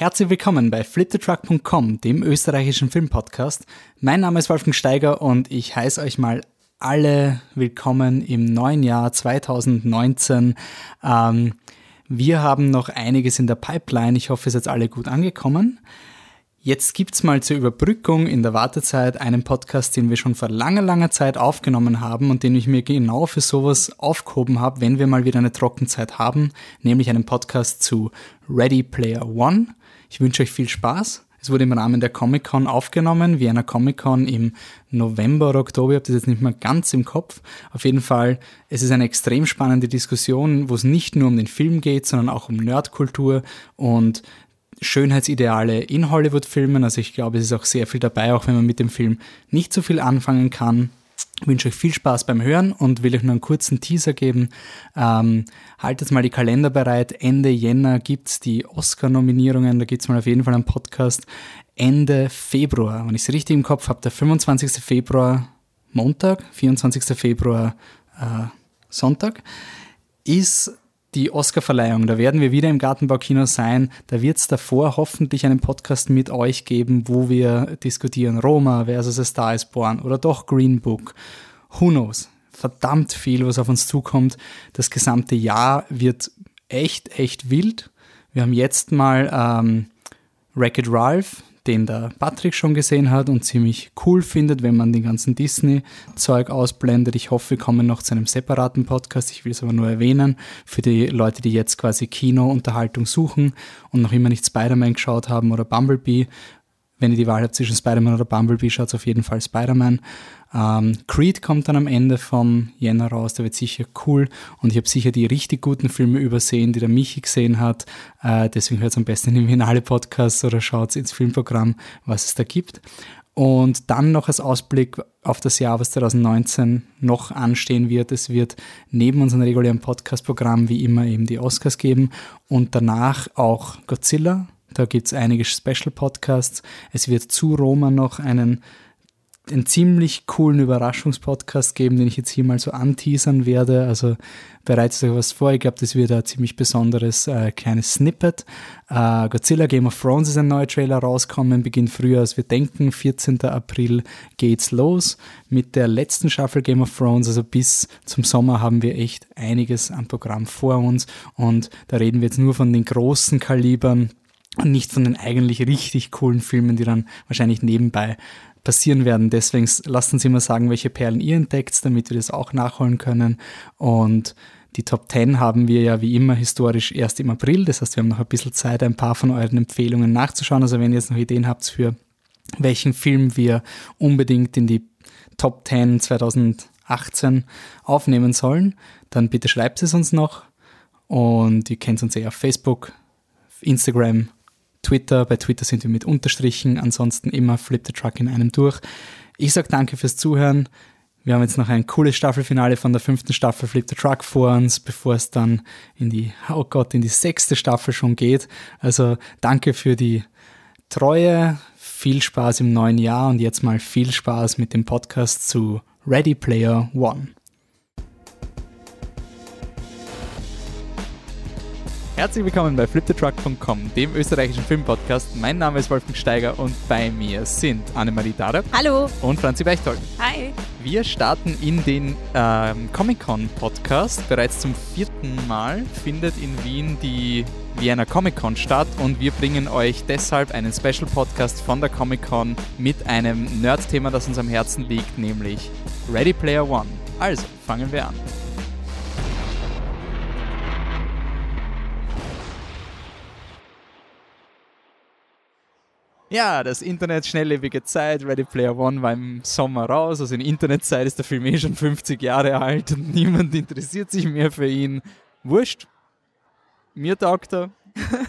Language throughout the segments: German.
Herzlich willkommen bei fliptetruck.com, dem österreichischen Filmpodcast. Mein Name ist Wolfgang Steiger und ich heiße euch mal alle willkommen im neuen Jahr 2019. Ähm, wir haben noch einiges in der Pipeline. Ich hoffe, ihr seid alle gut angekommen. Jetzt gibt's mal zur Überbrückung in der Wartezeit einen Podcast, den wir schon vor langer, langer Zeit aufgenommen haben und den ich mir genau für sowas aufgehoben habe, wenn wir mal wieder eine Trockenzeit haben, nämlich einen Podcast zu Ready Player One. Ich wünsche euch viel Spaß. Es wurde im Rahmen der Comic-Con aufgenommen, Vienna Comic-Con im November oder Oktober, ich habe das jetzt nicht mehr ganz im Kopf. Auf jeden Fall, es ist eine extrem spannende Diskussion, wo es nicht nur um den Film geht, sondern auch um Nerdkultur und Schönheitsideale in Hollywood-Filmen. Also ich glaube, es ist auch sehr viel dabei, auch wenn man mit dem Film nicht so viel anfangen kann. Ich wünsche euch viel Spaß beim Hören und will euch nur einen kurzen Teaser geben. Ähm, haltet mal die Kalender bereit. Ende Jänner gibt's die Oscar-Nominierungen. Da gibt's mal auf jeden Fall einen Podcast. Ende Februar, wenn ich es richtig im Kopf habe, der 25. Februar Montag, 24. Februar äh, Sonntag, ist die Oscarverleihung. Da werden wir wieder im Gartenbaukino sein. Da wird es davor hoffentlich einen Podcast mit euch geben, wo wir diskutieren Roma versus A Star is Born oder doch Green Book. Who knows? Verdammt viel, was auf uns zukommt. Das gesamte Jahr wird echt, echt wild. Wir haben jetzt mal ähm, Wreck-It Ralph, den der Patrick schon gesehen hat und ziemlich cool findet, wenn man den ganzen Disney-Zeug ausblendet. Ich hoffe, wir kommen noch zu einem separaten Podcast. Ich will es aber nur erwähnen für die Leute, die jetzt quasi Kino-Unterhaltung suchen und noch immer nicht Spider-Man geschaut haben oder Bumblebee. Wenn ihr die Wahl habt zwischen Spider-Man oder Bumblebee, schaut auf jeden Fall Spider-Man. Ähm, Creed kommt dann am Ende vom Jänner raus, der wird sicher cool und ich habe sicher die richtig guten Filme übersehen, die der Michi gesehen hat. Äh, deswegen hört es am besten in den Finale Podcast oder schaut ins Filmprogramm, was es da gibt. Und dann noch als Ausblick auf das Jahr, was 2019 noch anstehen wird. Es wird neben unserem regulären Podcast-Programm wie immer eben die Oscars geben und danach auch Godzilla. Da gibt es einige Special-Podcasts. Es wird zu Roma noch einen einen ziemlich coolen Überraschungspodcast geben, den ich jetzt hier mal so anteasern werde. Also bereitet euch was vor. Ich glaube, das wird ein ziemlich besonderes äh, kleines Snippet. Äh, Godzilla Game of Thrones ist ein neuer Trailer rauskommen, beginnt früher als wir denken. 14. April geht's los mit der letzten Staffel Game of Thrones. Also bis zum Sommer haben wir echt einiges am Programm vor uns. Und da reden wir jetzt nur von den großen Kalibern und nicht von den eigentlich richtig coolen Filmen, die dann wahrscheinlich nebenbei passieren werden. Deswegen lasst uns immer sagen, welche Perlen ihr entdeckt, damit wir das auch nachholen können. Und die Top 10 haben wir ja wie immer historisch erst im April. Das heißt, wir haben noch ein bisschen Zeit, ein paar von euren Empfehlungen nachzuschauen. Also wenn ihr jetzt noch Ideen habt für welchen Film wir unbedingt in die Top 10 2018 aufnehmen sollen, dann bitte schreibt es uns noch. Und ihr kennt uns eh auf Facebook, Instagram Twitter. Bei Twitter sind wir mit Unterstrichen. Ansonsten immer Flip the Truck in einem durch. Ich sage danke fürs Zuhören. Wir haben jetzt noch ein cooles Staffelfinale von der fünften Staffel Flip the Truck vor uns, bevor es dann in die, oh Gott, in die sechste Staffel schon geht. Also danke für die Treue, viel Spaß im neuen Jahr und jetzt mal viel Spaß mit dem Podcast zu Ready Player One. Herzlich willkommen bei fliptetruck.com, dem österreichischen Filmpodcast. Mein Name ist Wolfgang Steiger und bei mir sind Annemarie Darab. Hallo. Und Franzi Bechtold. Hi. Wir starten in den ähm, Comic-Con-Podcast. Bereits zum vierten Mal findet in Wien die Vienna Comic-Con statt und wir bringen euch deshalb einen Special-Podcast von der Comic-Con mit einem Nerd-Thema, das uns am Herzen liegt, nämlich Ready Player One. Also, fangen wir an. Ja, das Internet, schnelllebige Zeit, Ready Player One war im Sommer raus. Also in Internetzeit ist der Film eh schon 50 Jahre alt und niemand interessiert sich mehr für ihn. Wurscht. Mir taugt er.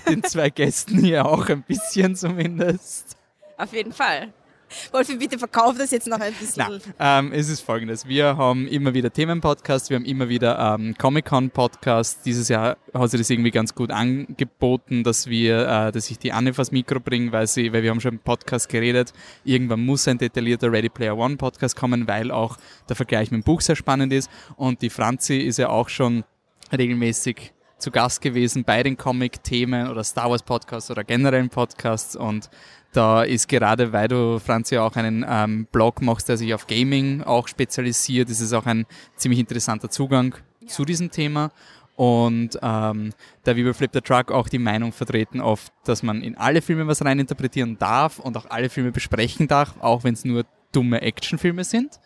Den zwei Gästen hier auch ein bisschen zumindest. Auf jeden Fall. Wolfi, bitte verkauf das jetzt noch ein bisschen. Na, ähm, es ist folgendes. Wir haben immer wieder Themenpodcasts, wir haben immer wieder ähm, Comic-Con-Podcasts. Dieses Jahr hat sich das irgendwie ganz gut angeboten, dass wir, äh, dass ich die Anne vors Mikro bringe, weil sie, weil wir haben schon im Podcast geredet. Irgendwann muss ein detaillierter Ready Player One Podcast kommen, weil auch der Vergleich mit dem Buch sehr spannend ist. Und die Franzi ist ja auch schon regelmäßig zu Gast gewesen bei den Comic-Themen oder Star Wars Podcasts oder generellen Podcasts und da ist gerade, weil du, Franzi, auch einen ähm, Blog machst, der sich auf Gaming auch spezialisiert, ist es auch ein ziemlich interessanter Zugang ja. zu diesem Thema. Und ähm, da wie bei Flip the Truck auch die Meinung vertreten oft, dass man in alle Filme was reininterpretieren darf und auch alle Filme besprechen darf, auch wenn es nur dumme Actionfilme sind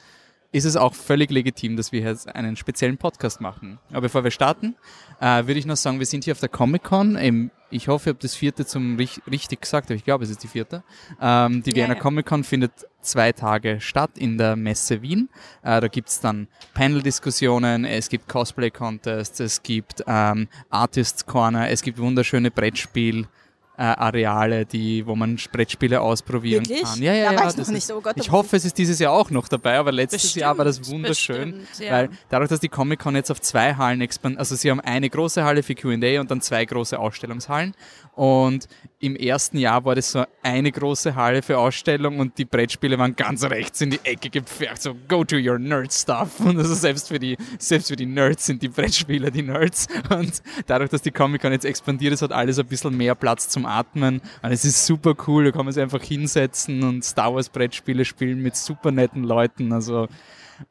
ist es auch völlig legitim, dass wir jetzt einen speziellen Podcast machen. Aber bevor wir starten, äh, würde ich noch sagen, wir sind hier auf der Comic-Con. Ich hoffe, ich habe das vierte zum richtig gesagt, aber ich glaube, es ist die vierte. Ähm, die Vienna ja. Comic-Con findet zwei Tage statt in der Messe Wien. Äh, da gibt's dann Panel-Diskussionen, es gibt Cosplay-Contests, es gibt ähm, Artists Corner, es gibt wunderschöne Brettspiel- äh, Areale, die, wo man Brettspiele ausprobieren Wirklich? kann. Ja, ja, ja. ich, nicht, oh Gott, ich hoffe, es ist dieses Jahr auch noch dabei, aber letztes bestimmt, Jahr war das wunderschön, bestimmt, ja. weil dadurch, dass die Comic Con jetzt auf zwei Hallen expandiert, also sie haben eine große Halle für Q&A und dann zwei große Ausstellungshallen und im ersten Jahr war das so eine große Halle für Ausstellung und die Brettspiele waren ganz rechts in die Ecke gepfercht, so go to your nerd stuff. Und also selbst für die, selbst für die Nerds sind die Brettspiele die Nerds. Und dadurch, dass die Comic-Con jetzt expandiert ist, hat alles ein bisschen mehr Platz zum Atmen. Und es ist super cool, da kann man sich einfach hinsetzen und Star Wars Brettspiele spielen mit super netten Leuten. Also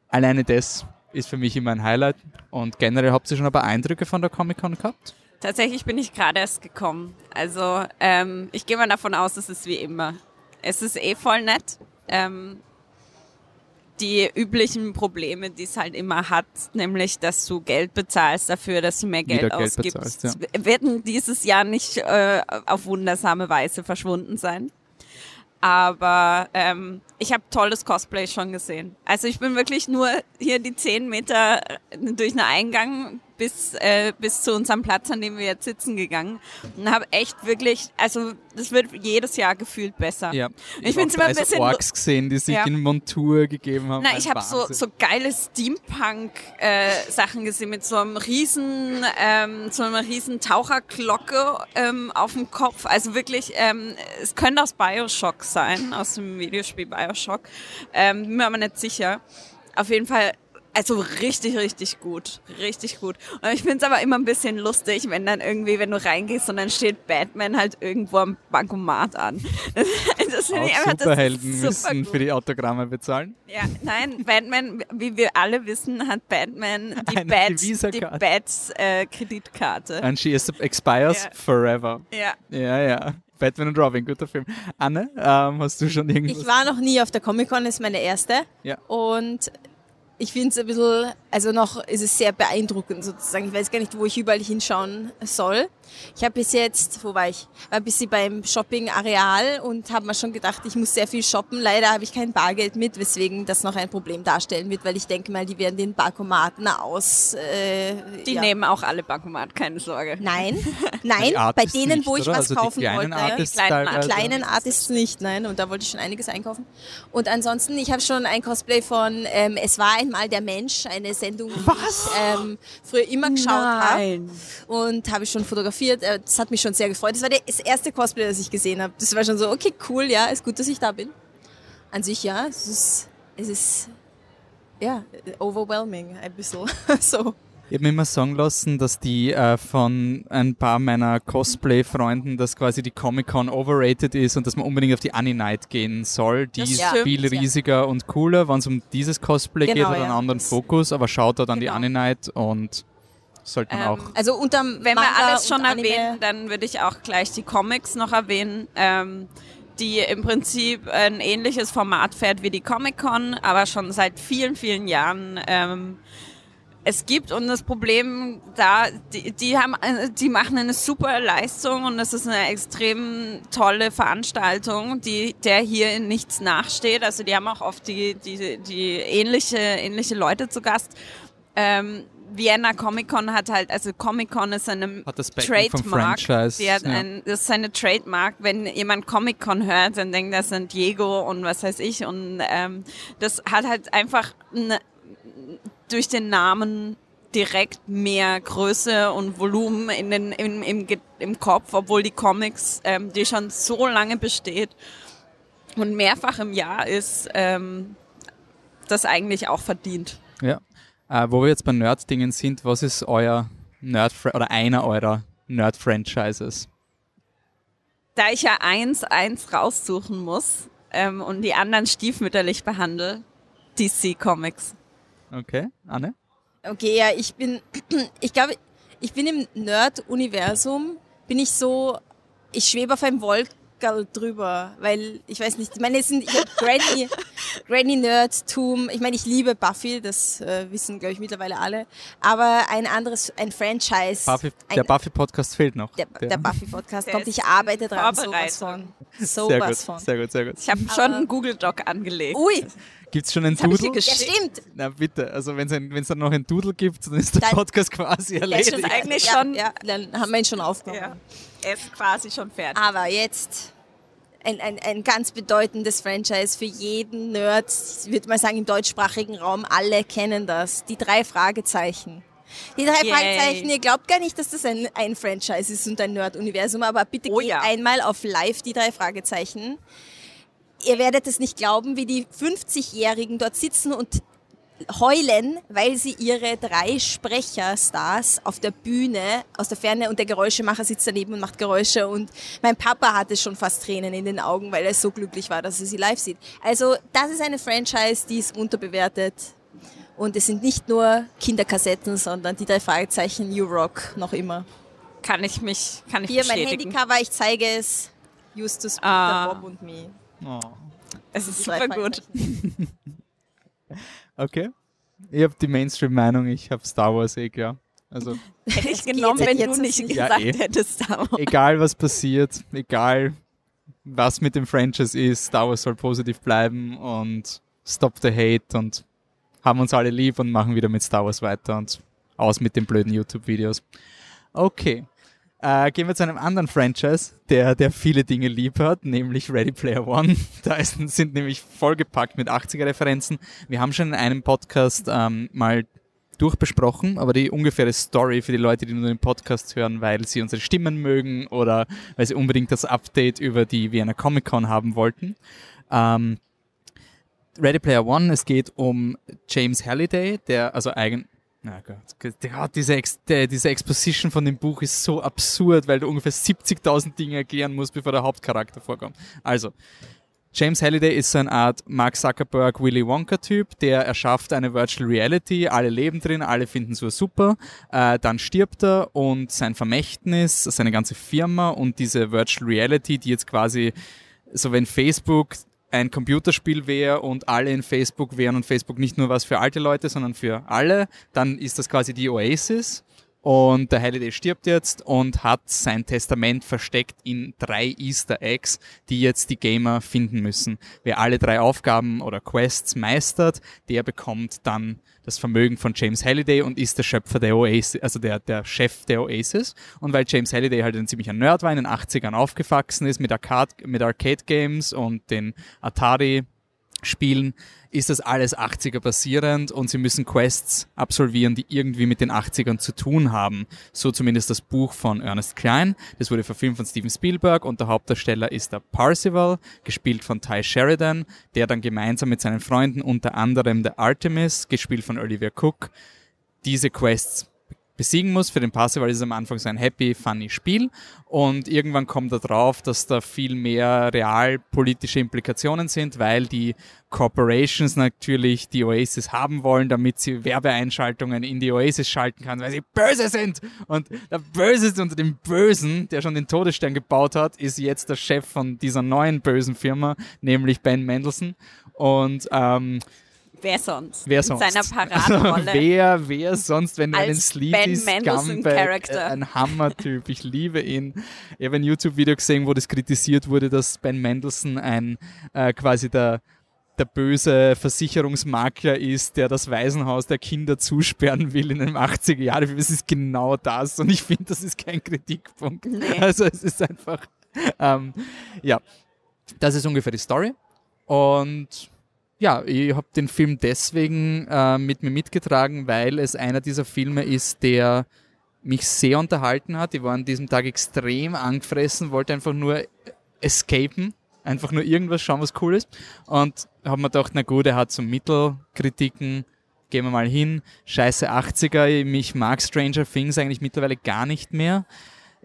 alleine das ist für mich immer ein Highlight. Und generell habt ihr schon ein paar Eindrücke von der Comic-Con gehabt? Tatsächlich bin ich gerade erst gekommen. Also ähm, ich gehe mal davon aus, es ist wie immer. Es ist eh voll nett. Ähm, die üblichen Probleme, die es halt immer hat, nämlich, dass du Geld bezahlst dafür, dass du mehr Geld Geld ausgibst, bezahlst, ja. werden dieses Jahr nicht äh, auf wundersame Weise verschwunden sein. Aber ähm, ich habe tolles Cosplay schon gesehen. Also ich bin wirklich nur hier die zehn Meter durch einen Eingang bis, äh, bis zu unserem Platz, an dem wir jetzt sitzen, gegangen und habe echt wirklich, also das wird jedes Jahr gefühlt besser. Ja, ich, ich finde es immer ein bisschen Orks gesehen, die sich ja. in Montur gegeben haben. Na, ich habe so, so geile Steampunk-Sachen äh, gesehen mit so einem riesen, ähm, so einer riesen Taucherglocke ähm, auf dem Kopf. Also wirklich, ähm, es könnte aus Bioshock sein, aus dem Videospiel Bioshock. Ähm, bin mir aber nicht sicher. Auf jeden Fall also richtig, richtig gut. Richtig gut. Und ich finde es aber immer ein bisschen lustig, wenn dann irgendwie, wenn du reingehst und dann steht Batman halt irgendwo am Bankomat an. Das, das Auch ich einfach, Superhelden super müssen gut. für die Autogramme bezahlen. Ja, nein, Batman, wie wir alle wissen, hat Batman die Bats, die Bats äh, Kreditkarte. And she is expires ja. forever. Ja. Ja, ja. Batman und Robin, guter Film. Anne, ähm, hast du schon irgendwas? Ich war noch nie auf der Comic-Con, ist meine erste. Ja. Und ich finde es ein bisschen, also noch ist es sehr beeindruckend sozusagen. Ich weiß gar nicht, wo ich überall hinschauen soll. Ich habe bis jetzt, wo war ich? War ein bisschen beim Shopping-Areal und habe mir schon gedacht, ich muss sehr viel shoppen. Leider habe ich kein Bargeld mit, weswegen das noch ein Problem darstellen wird, weil ich denke mal, die werden den Bankomaten aus. Äh, die ja. nehmen auch alle Bankomat, keine Sorge. Nein, nein, bei denen, nicht, wo ich oder? was also kaufen die wollte. Artists die kleinen, kleinen Artists nicht, nein, und da wollte ich schon einiges einkaufen. Und ansonsten, ich habe schon ein Cosplay von ähm, Es war einmal der Mensch, eine Sendung, die was? ich ähm, früher immer geschaut habe. Und habe ich schon fotografiert. Äh, das hat mich schon sehr gefreut. Das war das erste Cosplay, das ich gesehen habe. Das war schon so, okay, cool, ja, ist gut, dass ich da bin. An sich, ja, es ist, es ist ja, overwhelming, ein bisschen. so. Ich habe mir immer sagen lassen, dass die äh, von ein paar meiner Cosplay-Freunden, dass quasi die Comic-Con overrated ist und dass man unbedingt auf die Annie-Night gehen soll. Die das ist stimmt, viel riesiger ja. und cooler, wenn es um dieses Cosplay genau, geht, hat ja. einen anderen Fokus, aber schaut da dann genau. die Annie-Night und sollte man ähm, auch. Also unterm Wenn Manga wir alles schon erwähnen, dann würde ich auch gleich die Comics noch erwähnen. Ähm, die im Prinzip ein ähnliches Format fährt wie die Comic-Con, aber schon seit vielen, vielen Jahren ähm, es gibt und das Problem da, die, die haben, die machen eine super Leistung und es ist eine extrem tolle Veranstaltung, die der hier in nichts nachsteht. Also die haben auch oft die, die, die ähnliche, ähnliche Leute zu Gast. Ähm, Vienna Comic Con hat halt, also Comic Con ist eine Trademark. Die hat ja. ein, das ist eine Trademark. Wenn jemand Comic Con hört, dann denkt er San Diego und was weiß ich. Und ähm, das hat halt einfach eine, durch den Namen direkt mehr Größe und Volumen in den, im, im, im Kopf, obwohl die Comics, ähm, die schon so lange besteht und mehrfach im Jahr ist, ähm, das eigentlich auch verdient. Ja. Äh, wo wir jetzt bei Nerd-Dingen sind, was ist euer Nerd oder einer eurer Nerd-Franchises? Da ich ja eins, eins raussuchen muss ähm, und die anderen stiefmütterlich behandle, DC Comics. Okay, Anne? Okay, ja, ich bin, ich glaube, ich bin im Nerd-Universum, bin ich so, ich schwebe auf einem Wolkerl drüber, weil ich weiß nicht, ich meine, es sind ich hab Granny, Granny Nerdtum. Ich meine, ich liebe Buffy, das äh, wissen glaube ich mittlerweile alle, aber ein anderes, ein Franchise. Buffy, ein, der Buffy Podcast fehlt noch. Der, der Buffy Podcast kommt. Ich arbeite dran, sowas von, sowas von. Sehr gut, sehr gut. Ich habe schon einen Google Doc angelegt. Ui. Gibt es schon einen Doodle? Ja, stimmt. Na bitte, also wenn es dann noch einen Doodle gibt, dann ist der dann, Podcast quasi erledigt. Ist eigentlich schon, ja, dann haben wir ihn schon aufgenommen. Ja. Ist quasi schon fertig. Aber jetzt ein, ein, ein ganz bedeutendes Franchise für jeden Nerd, ich würde mal sagen im deutschsprachigen Raum, alle kennen das. Die drei Fragezeichen. Die drei Yay. Fragezeichen, ihr glaubt gar nicht, dass das ein, ein Franchise ist und ein Nerd-Universum, aber bitte oh, geht ja. einmal auf live die drei Fragezeichen ihr werdet es nicht glauben, wie die 50-Jährigen dort sitzen und heulen, weil sie ihre drei Sprecherstars auf der Bühne aus der Ferne und der Geräuschemacher sitzt daneben und macht Geräusche und mein Papa hatte schon fast Tränen in den Augen, weil er so glücklich war, dass er sie live sieht. Also das ist eine Franchise, die ist unterbewertet und es sind nicht nur Kinderkassetten, sondern die drei Fragezeichen New Rock noch immer. Kann ich mich, kann ich Hier bestätigen. mein Handycover, ich zeige es. Justus, Peter, ah. Bob und me. Oh. Es ist super gut. okay. Ich habe die Mainstream-Meinung, ich habe Star Wars eh klar. Also, Hätte ich genommen, wenn du nicht ja, gesagt eh. hättest Star Wars. Egal was passiert, egal was mit dem Franchise ist, Star Wars soll positiv bleiben und stop the hate und haben uns alle lieb und machen wieder mit Star Wars weiter und aus mit den blöden YouTube-Videos. Okay. Äh, gehen wir zu einem anderen Franchise, der, der viele Dinge lieb hat, nämlich Ready Player One. Da ist, sind nämlich vollgepackt mit 80er-Referenzen. Wir haben schon in einem Podcast ähm, mal durchbesprochen, aber die ungefähre Story für die Leute, die nur den Podcast hören, weil sie unsere Stimmen mögen oder weil sie unbedingt das Update über die Vienna Comic Con haben wollten. Ähm, Ready Player One, es geht um James Halliday, der also eigen, na Gott, ja, diese, Ex diese Exposition von dem Buch ist so absurd, weil du ungefähr 70.000 Dinge erklären musst, bevor der Hauptcharakter vorkommt. Also, James Halliday ist so eine Art Mark Zuckerberg, Willy Wonka-Typ, der erschafft eine Virtual Reality, alle leben drin, alle finden es so super, äh, dann stirbt er und sein Vermächtnis, seine ganze Firma und diese Virtual Reality, die jetzt quasi, so wenn Facebook ein Computerspiel wäre und alle in Facebook wären und Facebook nicht nur was für alte Leute, sondern für alle, dann ist das quasi die Oasis. Und der Halliday stirbt jetzt und hat sein Testament versteckt in drei Easter Eggs, die jetzt die Gamer finden müssen. Wer alle drei Aufgaben oder Quests meistert, der bekommt dann das Vermögen von James Halliday und ist der Schöpfer der Oasis, also der, der Chef der Oasis. Und weil James Halliday halt ein ziemlicher Nerd war, in den 80ern aufgewachsen ist mit Arcade, mit Arcade Games und den Atari Spielen, ist das alles 80er basierend und sie müssen Quests absolvieren, die irgendwie mit den 80ern zu tun haben. So zumindest das Buch von Ernest Klein. Das wurde verfilmt von Steven Spielberg und der Hauptdarsteller ist der Parzival, gespielt von Ty Sheridan, der dann gemeinsam mit seinen Freunden, unter anderem der Artemis, gespielt von Olivia Cook, diese Quests besiegen muss. Für den Parzival ist es am Anfang so ein happy, funny Spiel und irgendwann kommt er drauf, dass da viel mehr realpolitische Implikationen sind, weil die Corporations natürlich die Oasis haben wollen, damit sie Werbeeinschaltungen in die Oasis schalten kann, weil sie böse sind. Und der Böseste unter dem Bösen, der schon den Todesstern gebaut hat, ist jetzt der Chef von dieser neuen bösen Firma, nämlich Ben Mendelssohn. Und ähm, Wer sonst? Wer sonst? In seiner Paraderolle. Also, wer, wer sonst, wenn du einen Sleepy Scumbag, äh, ein Hammer-Typ, ich liebe ihn. Ich habe ein YouTube-Video gesehen, wo das kritisiert wurde, dass Ben Mendelssohn ein äh, quasi der der böse Versicherungsmakler ist, der das Waisenhaus der Kinder zusperren will in den 80er Jahren. Es ist genau das und ich finde, das ist kein Kritikpunkt. Nee. Also es ist einfach, ähm, ja, das ist ungefähr die Story und ja, ich habe den Film deswegen äh, mit mir mitgetragen, weil es einer dieser Filme ist, der mich sehr unterhalten hat. Ich war an diesem Tag extrem angefressen, wollte einfach nur escapen, einfach nur irgendwas schauen, was cool ist. Und habe mir gedacht, na gut, er hat so Mittelkritiken, gehen wir mal hin, scheiße 80er, mich mag Stranger Things eigentlich mittlerweile gar nicht mehr.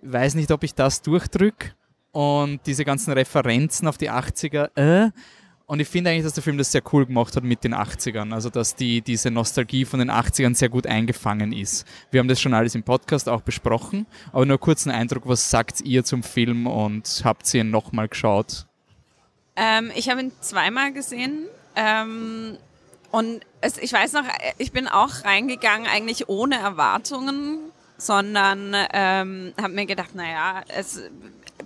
Weiß nicht, ob ich das durchdrück. Und diese ganzen Referenzen auf die 80er, äh, und ich finde eigentlich, dass der Film das sehr cool gemacht hat mit den 80ern. Also, dass die, diese Nostalgie von den 80ern sehr gut eingefangen ist. Wir haben das schon alles im Podcast auch besprochen. Aber nur kurz einen Eindruck, was sagt ihr zum Film und habt ihr ihn nochmal geschaut? Ähm, ich habe ihn zweimal gesehen. Ähm, und es, ich weiß noch, ich bin auch reingegangen eigentlich ohne Erwartungen, sondern ähm, habe mir gedacht, naja, es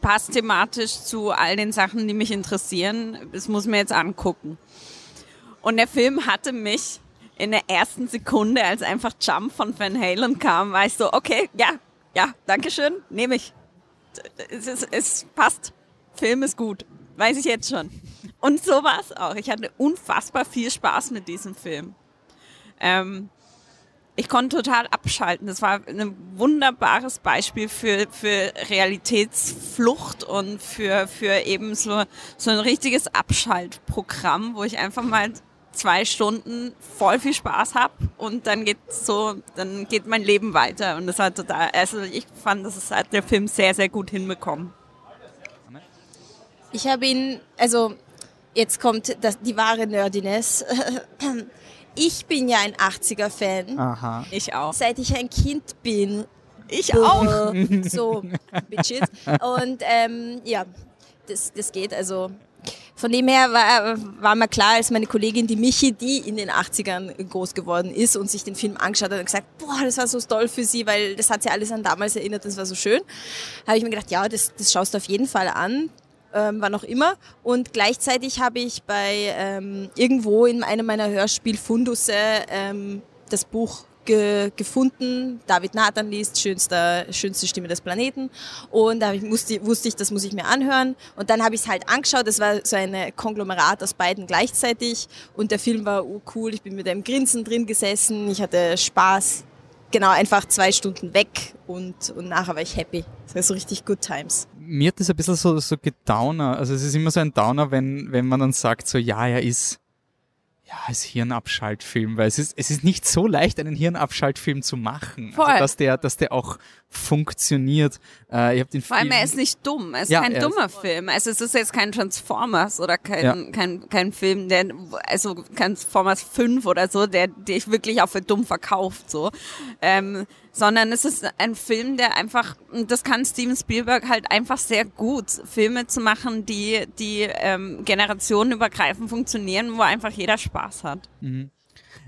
passt thematisch zu all den Sachen, die mich interessieren. Es muss mir jetzt angucken. Und der Film hatte mich in der ersten Sekunde, als einfach Jump von Van Halen kam, war ich so, okay, ja, ja, danke schön, nehme ich. Es, es, es passt. Film ist gut. Weiß ich jetzt schon. Und so war es auch. Ich hatte unfassbar viel Spaß mit diesem Film. Ähm, ich konnte total abschalten. Das war ein wunderbares Beispiel für, für Realitätsflucht und für, für eben so, so ein richtiges Abschaltprogramm, wo ich einfach mal zwei Stunden voll viel Spaß habe und dann geht so, dann geht mein Leben weiter. Und das war total, also ich fand, das hat der Film sehr, sehr gut hinbekommen. Ich habe ihn, also jetzt kommt das, die wahre Nerdiness. Ich bin ja ein 80er-Fan. Aha. Ich auch. Seit ich ein Kind bin. Ich auch. So, Bitches. Und ähm, ja, das, das geht. Also von dem her war, war mir klar, als meine Kollegin, die Michi, die in den 80ern groß geworden ist und sich den Film angeschaut hat und gesagt, boah, das war so toll für sie, weil das hat sie alles an damals erinnert, das war so schön, habe ich mir gedacht, ja, das, das schaust du auf jeden Fall an ähm, wann auch immer. Und gleichzeitig habe ich bei ähm, irgendwo in einem meiner Hörspielfundusse ähm, das Buch ge gefunden. David Nathan liest, schönste, schönste Stimme des Planeten. Und da ich, musste, wusste ich, das muss ich mir anhören. Und dann habe ich es halt angeschaut. Das war so ein Konglomerat aus beiden gleichzeitig. Und der Film war cool. Ich bin mit einem Grinsen drin gesessen. Ich hatte Spaß genau, einfach zwei Stunden weg und, und nachher war ich happy. Das war so richtig good times. Mir hat das ein bisschen so, so gedowner. Also es ist immer so ein Downer, wenn, wenn man dann sagt so, ja, er ist ja, als Hirnabschaltfilm, weil es ist, es ist nicht so leicht, einen Hirnabschaltfilm zu machen. Also, Voll. Also, dass der, dass der auch funktioniert. Äh, ich hab den Vor allem, er ist nicht dumm. Er ist ja, kein dummer ist Film. Also es ist jetzt kein Transformers oder kein, ja. kein, kein Film, der, also Transformers 5 oder so, der dich wirklich auch für dumm verkauft, so. Ähm, sondern es ist ein Film, der einfach, das kann Steven Spielberg halt einfach sehr gut, Filme zu machen, die, die ähm, generationenübergreifend funktionieren, wo einfach jeder Spaß hat. Mhm.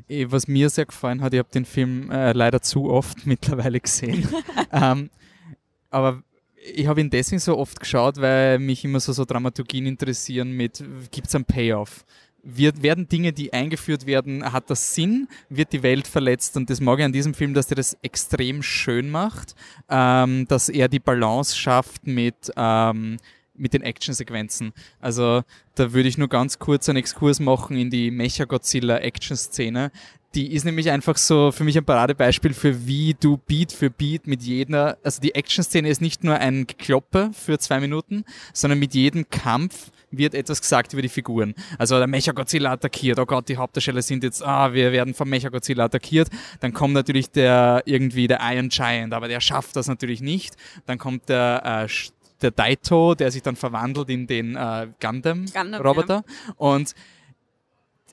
Eh, was mir sehr gefallen hat, ich habe den Film äh, leider zu oft mittlerweile gesehen. ähm, aber ich habe ihn deswegen so oft geschaut, weil mich immer so, so Dramaturgien interessieren mit, gibt es einen Payoff? wird, werden Dinge, die eingeführt werden, hat das Sinn, wird die Welt verletzt und das mag ich an diesem Film, dass er das extrem schön macht, ähm, dass er die Balance schafft mit ähm, mit den Actionsequenzen. Also da würde ich nur ganz kurz einen Exkurs machen in die Mecha-Godzilla-Action-Szene. Die ist nämlich einfach so für mich ein Paradebeispiel für wie du Beat für Beat mit jeder, also die Action-Szene ist nicht nur ein Gekloppe für zwei Minuten, sondern mit jedem Kampf wird etwas gesagt über die Figuren. Also der Mechagodzilla attackiert, oh Gott, die Hauptdarsteller sind jetzt, ah, wir werden vom Mechagodzilla attackiert. Dann kommt natürlich der irgendwie der Iron Giant, aber der schafft das natürlich nicht. Dann kommt der äh, der Daito, der sich dann verwandelt in den äh, Gundam-Roboter. Ja. Und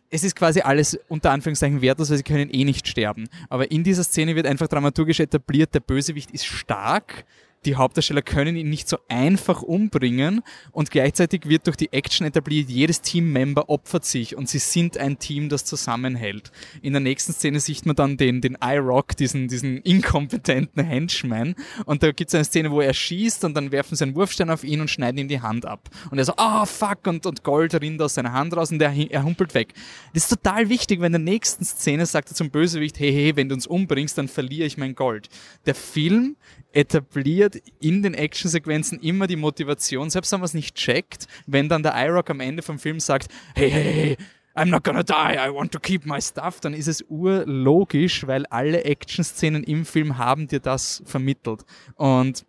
es ist quasi alles unter Anführungszeichen wertlos, weil sie können eh nicht sterben. Aber in dieser Szene wird einfach dramaturgisch etabliert, der Bösewicht ist stark, die Hauptdarsteller können ihn nicht so einfach umbringen und gleichzeitig wird durch die Action etabliert, jedes Teammember opfert sich und sie sind ein Team, das zusammenhält. In der nächsten Szene sieht man dann den, den I-Rock, diesen, diesen inkompetenten Henchman und da gibt es eine Szene, wo er schießt und dann werfen sie einen Wurfstein auf ihn und schneiden ihm die Hand ab. Und er so, ah oh, fuck und, und Gold rinnt aus seiner Hand raus und er, er humpelt weg. Das ist total wichtig, weil in der nächsten Szene sagt er zum Bösewicht, hey, hey, wenn du uns umbringst, dann verliere ich mein Gold. Der Film etabliert in den Actionsequenzen immer die Motivation, selbst wenn man es nicht checkt, wenn dann der IROC am Ende vom Film sagt, hey, hey, hey, I'm not gonna die, I want to keep my stuff, dann ist es urlogisch, weil alle Action-Szenen im Film haben dir das vermittelt. Und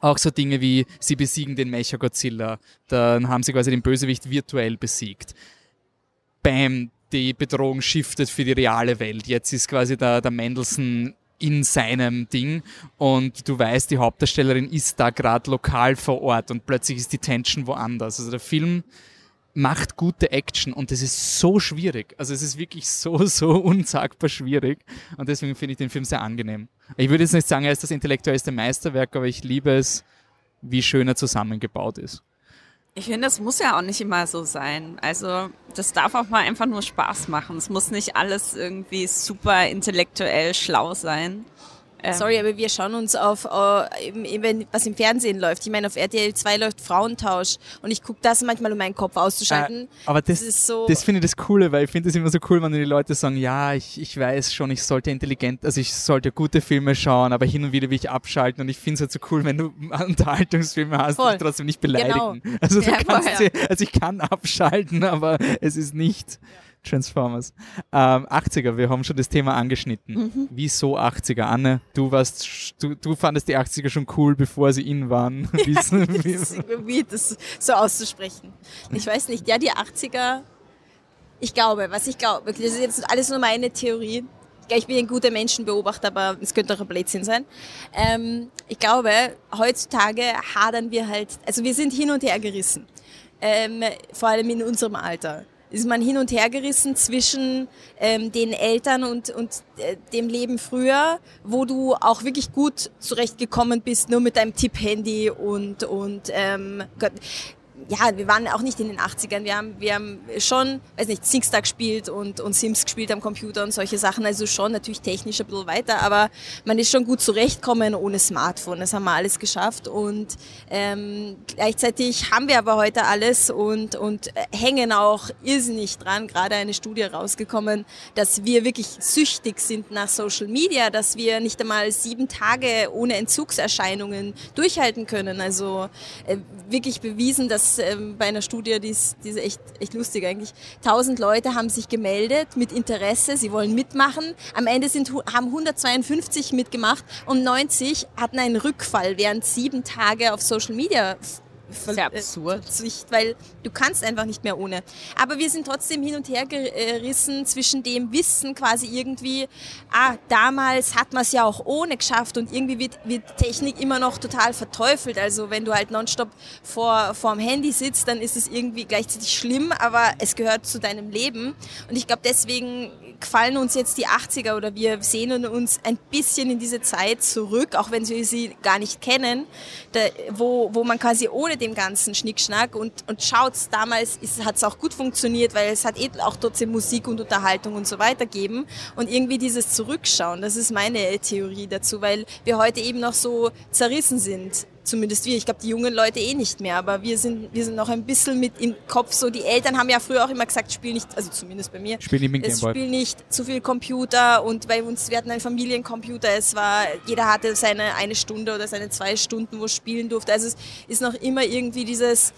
auch so Dinge wie, sie besiegen den Mecha-Godzilla, dann haben sie quasi den Bösewicht virtuell besiegt. Bam, die Bedrohung shiftet für die reale Welt. Jetzt ist quasi der, der Mendelssohn in seinem Ding und du weißt, die Hauptdarstellerin ist da gerade lokal vor Ort und plötzlich ist die Tension woanders. Also der Film macht gute Action und das ist so schwierig. Also es ist wirklich so, so unsagbar schwierig und deswegen finde ich den Film sehr angenehm. Ich würde jetzt nicht sagen, er ist das intellektuellste Meisterwerk, aber ich liebe es, wie schön er zusammengebaut ist. Ich finde, es muss ja auch nicht immer so sein. Also das darf auch mal einfach nur Spaß machen. Es muss nicht alles irgendwie super intellektuell schlau sein. Ähm. Sorry, aber wir schauen uns auf, äh, eben, was im Fernsehen läuft. Ich meine, auf RTL 2 läuft Frauentausch und ich gucke das manchmal, um meinen Kopf auszuschalten. Äh, aber das, das, ist so das finde ich das Coole, weil ich finde es immer so cool, wenn die Leute sagen, ja, ich, ich weiß schon, ich sollte intelligent, also ich sollte gute Filme schauen, aber hin und wieder will ich abschalten und ich finde es halt so cool, wenn du Unterhaltungsfilme hast, die trotzdem nicht beleidigen. Genau. Also, ja, ja. also ich kann abschalten, aber es ist nicht... Ja Transformers. Ähm, 80er, wir haben schon das Thema angeschnitten. Mhm. Wieso 80er? Anne, du warst, du, du fandest die 80er schon cool, bevor sie in waren. Wie das so auszusprechen. Ich weiß nicht, ja, die 80er, ich glaube, was ich glaube, das ist jetzt alles nur meine Theorie. Ich bin ein guter Menschenbeobachter, aber es könnte auch ein Blödsinn sein. Ähm, ich glaube, heutzutage hadern wir halt, also wir sind hin und her gerissen. Ähm, vor allem in unserem Alter ist man hin und her gerissen zwischen ähm, den Eltern und, und äh, dem Leben früher, wo du auch wirklich gut zurechtgekommen bist, nur mit deinem Tipp-Handy und, und ähm, Gott, ja, wir waren auch nicht in den 80ern. Wir haben, wir haben schon, weiß nicht, SingStar gespielt und, und Sims gespielt am Computer und solche Sachen. Also schon natürlich technisch ein bisschen weiter, aber man ist schon gut zurechtkommen ohne Smartphone. Das haben wir alles geschafft und ähm, gleichzeitig haben wir aber heute alles und, und hängen auch irrsinnig dran. Gerade eine Studie rausgekommen, dass wir wirklich süchtig sind nach Social Media, dass wir nicht einmal sieben Tage ohne Entzugserscheinungen durchhalten können. Also äh, wirklich bewiesen, dass ähm, bei einer Studie, die ist, die ist echt, echt lustig eigentlich. Tausend Leute haben sich gemeldet mit Interesse, sie wollen mitmachen. Am Ende sind, haben 152 mitgemacht und 90 hatten einen Rückfall während sieben Tage auf Social Media sehr absurd. Verzicht, weil du kannst einfach nicht mehr ohne. Aber wir sind trotzdem hin und her gerissen zwischen dem Wissen quasi irgendwie, ah, damals hat man es ja auch ohne geschafft und irgendwie wird, wird Technik immer noch total verteufelt. Also wenn du halt nonstop vor, vor dem Handy sitzt, dann ist es irgendwie gleichzeitig schlimm, aber es gehört zu deinem Leben. Und ich glaube, deswegen gefallen uns jetzt die 80er oder wir sehnen uns ein bisschen in diese Zeit zurück, auch wenn wir sie gar nicht kennen, da, wo, wo man quasi ohne dem ganzen Schnickschnack und, und schaut, damals hat es auch gut funktioniert, weil es hat eh auch trotzdem Musik und Unterhaltung und so weiter gegeben. Und irgendwie dieses Zurückschauen, das ist meine Theorie dazu, weil wir heute eben noch so zerrissen sind zumindest wir. Ich glaube, die jungen Leute eh nicht mehr, aber wir sind, wir sind noch ein bisschen mit im Kopf so. Die Eltern haben ja früher auch immer gesagt, spiel nicht, also zumindest bei mir, spiel nicht mit es spiel nicht zu viel Computer und bei uns, wir hatten einen Familiencomputer, es war, jeder hatte seine eine Stunde oder seine zwei Stunden, wo spielen durfte. Also es ist noch immer irgendwie dieses,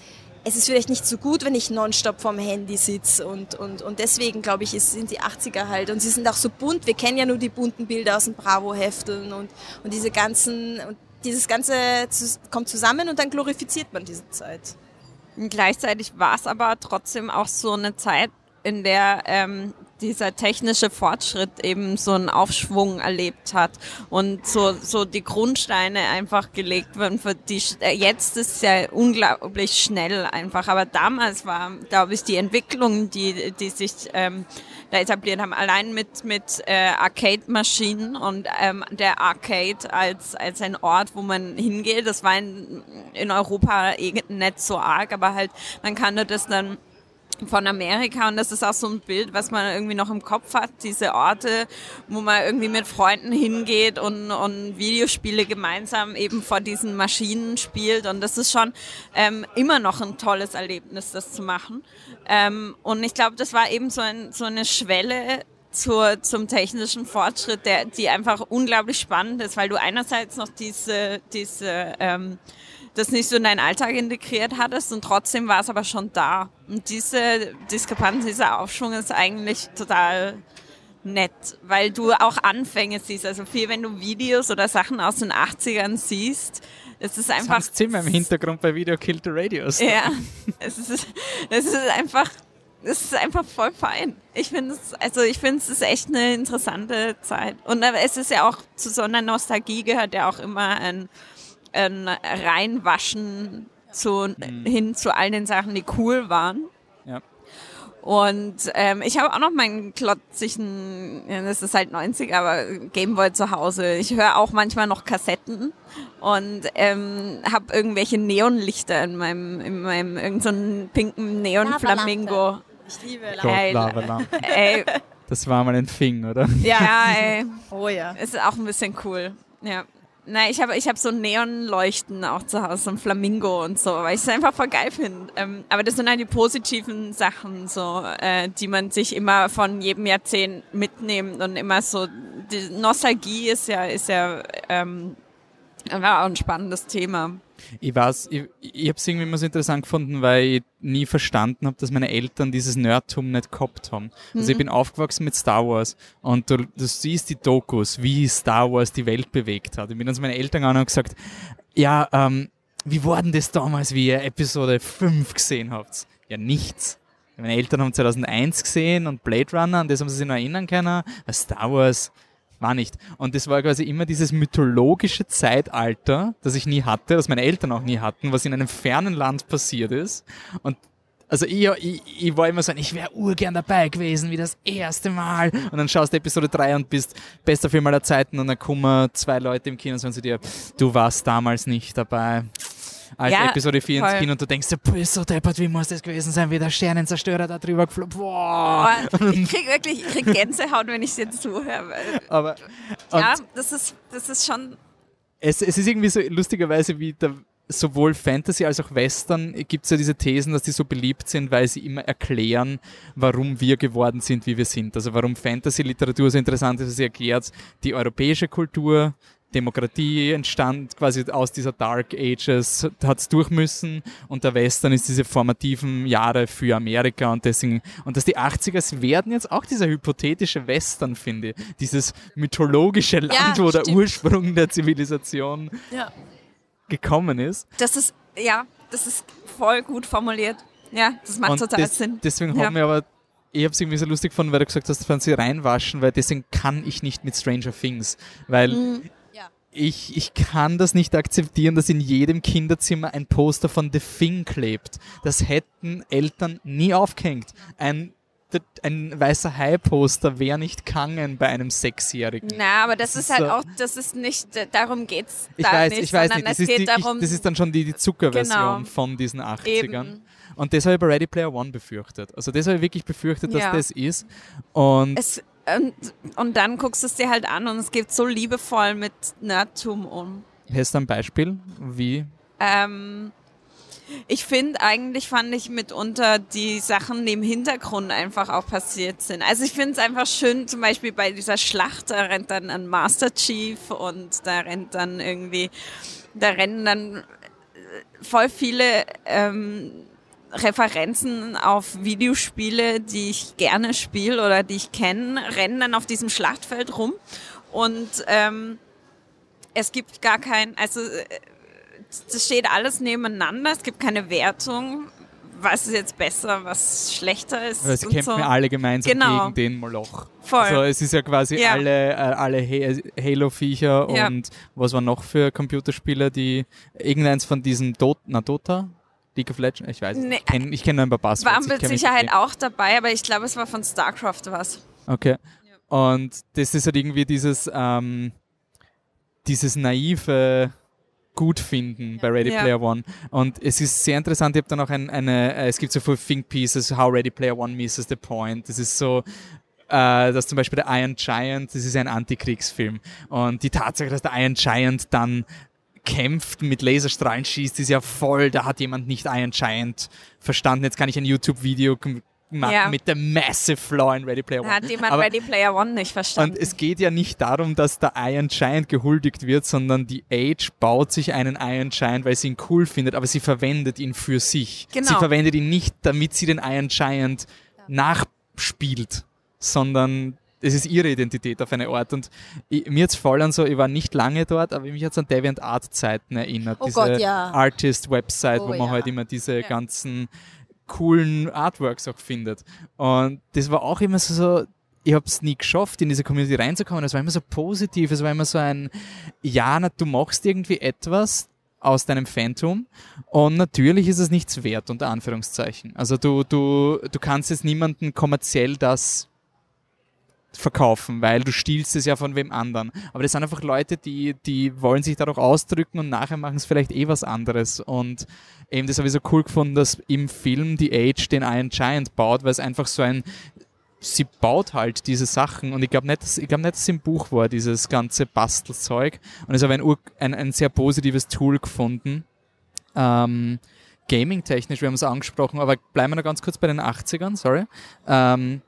es ist vielleicht nicht so gut, wenn ich nonstop vorm Handy sitze und, und, und deswegen glaube ich, es sind die 80er halt und sie sind auch so bunt. Wir kennen ja nur die bunten Bilder aus den Bravo-Hefteln und, und diese ganzen, und dieses Ganze kommt zusammen und dann glorifiziert man diese Zeit. Gleichzeitig war es aber trotzdem auch so eine Zeit, in der ähm, dieser technische Fortschritt eben so einen Aufschwung erlebt hat und so, so die Grundsteine einfach gelegt werden für die, äh, jetzt ist es ja unglaublich schnell einfach, aber damals war, glaube ich, die Entwicklung, die, die sich ähm, da etabliert haben, allein mit, mit äh, Arcade-Maschinen und ähm, der Arcade als, als ein Ort, wo man hingeht, das war in, in Europa eh nicht so arg, aber halt, man kannte das dann von Amerika. Und das ist auch so ein Bild, was man irgendwie noch im Kopf hat, diese Orte, wo man irgendwie mit Freunden hingeht und, und Videospiele gemeinsam eben vor diesen Maschinen spielt. Und das ist schon ähm, immer noch ein tolles Erlebnis, das zu machen. Ähm, und ich glaube, das war eben so, ein, so eine Schwelle zur, zum technischen Fortschritt, der, die einfach unglaublich spannend ist, weil du einerseits noch diese, diese ähm, das nicht so in deinen Alltag integriert hattest und trotzdem war es aber schon da. Und diese Diskrepanz, dieser Aufschwung ist eigentlich total nett, weil du auch Anfänge siehst. Also viel, wenn du Videos oder Sachen aus den 80ern siehst, es ist einfach... Das Zimmer im Hintergrund bei Video Kill the Radios. Ja, es ist, es ist einfach es ist einfach voll fein. Ich finde es, also ich finde es ist echt eine interessante Zeit. Und es ist ja auch zu so einer Nostalgie gehört ja auch immer ein, ein Reinwaschen zu, mhm. hin zu all den Sachen, die cool waren. Ja. Und ähm, ich habe auch noch meinen klotzigen, das ist halt 90, aber Gameboy zu Hause. Ich höre auch manchmal noch Kassetten und ähm, habe irgendwelche Neonlichter in meinem, in meinem irgendeinen so pinken Neon-Flamingo. Ich liebe Lava. Ey, das war mal ein Thing, oder? Ja, ey. Oh ja. Ist auch ein bisschen cool. Ja. Nein, ich habe ich hab so Neonleuchten auch zu Hause, so ein Flamingo und so, weil ich es einfach voll geil finde. Ähm, aber das sind halt die positiven Sachen, so, äh, die man sich immer von jedem Jahrzehnt mitnimmt und immer so, die Nostalgie ist ja, ist ja, ähm, war auch ein spannendes Thema. Ich weiß, ich, ich habe es irgendwie immer so interessant gefunden, weil ich nie verstanden habe, dass meine Eltern dieses Nerdtum nicht gehabt haben. Also mhm. ich bin aufgewachsen mit Star Wars und du, du siehst die Dokus, wie Star Wars die Welt bewegt hat. Ich bin dann zu meinen Eltern an und gesagt, ja, ähm, wie war denn das damals, wie ihr Episode 5 gesehen habt? Ja, nichts. Meine Eltern haben 2001 gesehen und Blade Runner, an das haben sie sich noch erinnern können. Star Wars, war nicht. Und das war quasi immer dieses mythologische Zeitalter, das ich nie hatte, das meine Eltern auch nie hatten, was in einem fernen Land passiert ist. Und also ich, ich, ich war immer so, ich wäre urgern dabei gewesen, wie das erste Mal. Und dann schaust du Episode 3 und bist bester Film aller Zeiten und dann kommen zwei Leute im Kino und sagen zu dir, du warst damals nicht dabei als ja, Episode 4 voll. ins Kino und du denkst, bist so deppert, wie muss das gewesen sein, wie der Sternenzerstörer da drüber geflogen. Boah. Ich krieg wirklich, ich krieg Gänsehaut, wenn ich dir zuhöre. Aber, ja, das ist, das ist schon... Es, es ist irgendwie so lustigerweise wie der sowohl Fantasy als auch Western gibt es ja diese Thesen, dass die so beliebt sind, weil sie immer erklären, warum wir geworden sind, wie wir sind. Also warum Fantasy-Literatur so interessant ist, sie erklärt die europäische Kultur, Demokratie entstand quasi aus dieser Dark Ages, hat es durch müssen und der Western ist diese formativen Jahre für Amerika und deswegen, und dass die 80er werden jetzt auch dieser hypothetische Western, finde ich. Dieses mythologische Land, ja, wo stimmt. der Ursprung der Zivilisation ja. gekommen ist. Das ist, ja, das ist voll gut formuliert. Ja, das macht und total des, Sinn. Deswegen ja. haben wir aber ich habe es irgendwie so lustig gefunden, weil du gesagt hast, sie reinwaschen, weil deswegen kann ich nicht mit Stranger Things, weil mhm ich, ich kann das nicht akzeptieren, dass in jedem Kinderzimmer ein Poster von The Thing klebt. Das hätten Eltern nie aufgehängt. Ein ein weißer Hai-Poster wäre nicht kangen bei einem Sechsjährigen. Na, aber das, das ist halt so auch, das ist nicht, darum geht's ich da weiß, nicht, ich weiß nicht, das ist, die, darum, ich, das ist dann schon die, die Zuckerversion genau. von diesen 80ern. Eben. Und das habe ich bei Ready Player One befürchtet. Also das habe ich wirklich befürchtet, dass ja. das ist. Und es, und, und dann guckst du es dir halt an und es geht so liebevoll mit Nerdtum um. Hast du ein Beispiel? Wie? Ähm, ich finde, eigentlich fand ich mitunter die Sachen, die im Hintergrund einfach auch passiert sind. Also ich finde es einfach schön, zum Beispiel bei dieser Schlacht, da rennt dann ein Master Chief und da rennt dann irgendwie, da rennen dann voll viele ähm, Referenzen auf Videospiele, die ich gerne spiele oder die ich kenne, rennen dann auf diesem Schlachtfeld rum und ähm, es gibt gar kein, also äh, steht alles nebeneinander, es gibt keine Wertung, was ist jetzt besser, was schlechter ist. Also sie kämpfen so. alle gemeinsam genau. gegen den Moloch. Voll. Also es ist ja quasi ja. alle, äh, alle Halo-Viecher ja. und was waren noch für Computerspiele, die irgendeins von diesen Dota, na Dota? Of Legends? Ich weiß nee, Ich kenne kenn nur ein paar Passwörter. War mit Sicherheit auch dabei, aber ich glaube, es war von StarCraft was. Okay. Ja. Und das ist halt irgendwie dieses, ähm, dieses naive Gutfinden ja. bei Ready ja. Player One. Und es ist sehr interessant, ich habe dann auch ein, eine, äh, es gibt so viele Think Pieces, How Ready Player One misses the point. Das ist so, äh, dass zum Beispiel der Iron Giant, das ist ein Antikriegsfilm. Und die Tatsache, dass der Iron Giant dann kämpft, mit Laserstrahlen schießt, ist ja voll, da hat jemand nicht Iron Giant verstanden. Jetzt kann ich ein YouTube-Video machen ja. mit dem Massive Flaw in Ready Player One. Da hat jemand Aber, Ready Player One nicht verstanden. Und es geht ja nicht darum, dass der Iron Giant gehuldigt wird, sondern die Age baut sich einen Iron Giant, weil sie ihn cool findet, aber sie verwendet ihn für sich. Genau. Sie verwendet ihn nicht, damit sie den Iron Giant ja. nachspielt, sondern es ist ihre Identität auf eine Art. Und ich, mir jetzt voll an so, ich war nicht lange dort, aber mich hat an Deviant Art Zeiten erinnert. Oh diese Gott, ja. Artist-Website, oh, wo man ja. halt immer diese ja. ganzen coolen Artworks auch findet. Und das war auch immer so, so ich habe es nie geschafft, in diese Community reinzukommen. Es war immer so positiv, es war immer so ein, ja, na, du machst irgendwie etwas aus deinem Phantom und natürlich ist es nichts wert, unter Anführungszeichen. Also du, du, du kannst jetzt niemanden kommerziell das verkaufen, weil du stiehlst es ja von wem anderen. Aber das sind einfach Leute, die, die wollen sich dadurch ausdrücken und nachher machen es vielleicht eh was anderes. Und eben das habe ich so cool gefunden, dass im Film die Age den Iron Giant baut, weil es einfach so ein sie baut halt diese Sachen und ich glaube nicht, dass, ich glaube nicht, dass es im Buch war, dieses ganze Bastelzeug. Und es habe ein, ein, ein sehr positives Tool gefunden. Ähm, Gaming-technisch, wir haben es angesprochen, aber bleiben wir noch ganz kurz bei den 80ern, sorry. Ähm,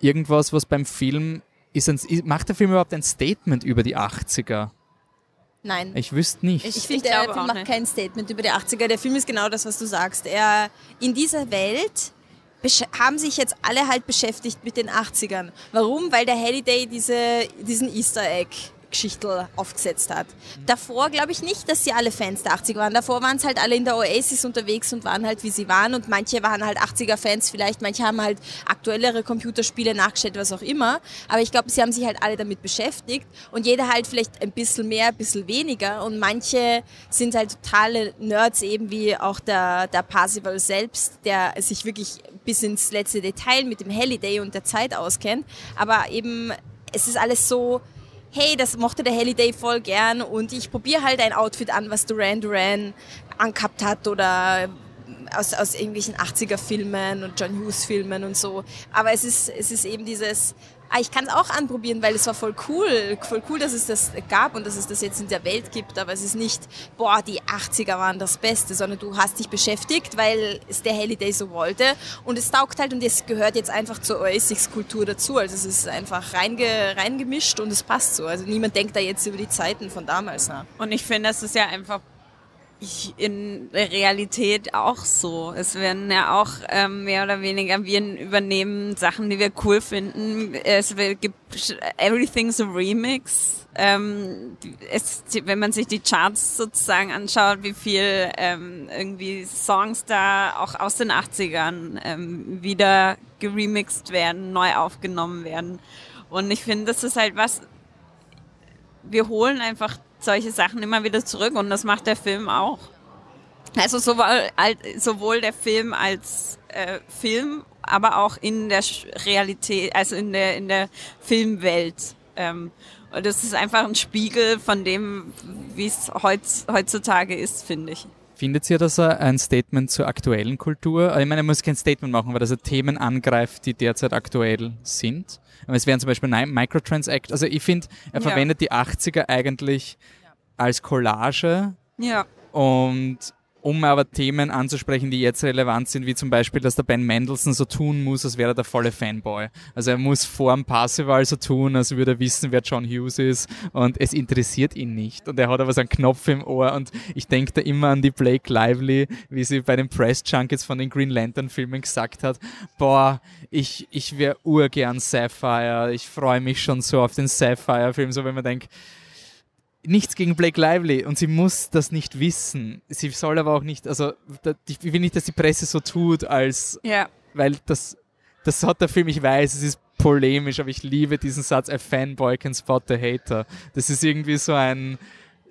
irgendwas, was beim Film ist ein, macht der Film überhaupt ein Statement über die 80er? Nein. Ich wüsste nicht. Ich, ich finde, der Film macht nicht. kein Statement über die 80er. Der Film ist genau das, was du sagst. Er in dieser Welt haben sich jetzt alle halt beschäftigt mit den 80ern. Warum? Weil der Halliday diese, diesen Easter Egg Geschichtel aufgesetzt hat. Davor glaube ich nicht, dass sie alle Fans der 80er waren. Davor waren es halt alle in der Oasis unterwegs und waren halt wie sie waren und manche waren halt 80er Fans vielleicht, manche haben halt aktuellere Computerspiele nachgestellt, was auch immer. Aber ich glaube, sie haben sich halt alle damit beschäftigt und jeder halt vielleicht ein bisschen mehr, ein bisschen weniger und manche sind halt totale Nerds, eben wie auch der, der Parsival selbst, der sich wirklich bis ins letzte Detail mit dem Halliday und der Zeit auskennt. Aber eben, es ist alles so, hey, das mochte der Halliday voll gern und ich probiere halt ein Outfit an, was Duran Duran angehabt hat oder aus, aus irgendwelchen 80er-Filmen und John Hughes-Filmen und so. Aber es ist, es ist eben dieses, ah, ich kann es auch anprobieren, weil es war voll cool, voll cool, dass es das gab und dass es das jetzt in der Welt gibt, aber es ist nicht, boah, die 80er waren das Beste, sondern du hast dich beschäftigt, weil es der Halliday so wollte. Und es taugt halt und es gehört jetzt einfach zur Oasis-Kultur dazu, also es ist einfach reinge, reingemischt und es passt so, also niemand denkt da jetzt über die Zeiten von damals nach. Und ich finde, es ist ja einfach in der Realität auch so. Es werden ja auch ähm, mehr oder weniger, wir übernehmen Sachen, die wir cool finden. Es gibt Everything's a Remix. Ähm, es, wenn man sich die Charts sozusagen anschaut, wie viel ähm, irgendwie Songs da auch aus den 80ern ähm, wieder geremixed werden, neu aufgenommen werden. Und ich finde, das ist halt was, wir holen einfach solche Sachen immer wieder zurück und das macht der Film auch. Also sowohl, sowohl der Film als äh, Film, aber auch in der Realität, also in der, in der Filmwelt. Ähm, und das ist einfach ein Spiegel von dem, wie es heutz, heutzutage ist, finde ich. Findet ihr, dass er ein Statement zur aktuellen Kultur, ich meine, er muss kein Statement machen, weil er Themen angreift, die derzeit aktuell sind? Aber es wären zum Beispiel Microtransact. Also ich finde, er ja. verwendet die 80er eigentlich als Collage. Ja. Und um aber Themen anzusprechen, die jetzt relevant sind, wie zum Beispiel, dass der Ben Mendelssohn so tun muss, als wäre er der volle Fanboy. Also er muss vor dem Parsival so tun, als würde er wissen, wer John Hughes ist und es interessiert ihn nicht. Und er hat aber so einen Knopf im Ohr und ich denke da immer an die Blake Lively, wie sie bei den Press Junkets von den Green Lantern Filmen gesagt hat, boah, ich, ich wäre urgern Sapphire, ich freue mich schon so auf den Sapphire Film, so wenn man denkt, nichts gegen Blake Lively und sie muss das nicht wissen. Sie soll aber auch nicht, also ich will nicht, dass die Presse so tut, als ja. weil das, das hat der Film, ich weiß, es ist polemisch, aber ich liebe diesen Satz, a fanboy can spot the hater. Das ist irgendwie so ein,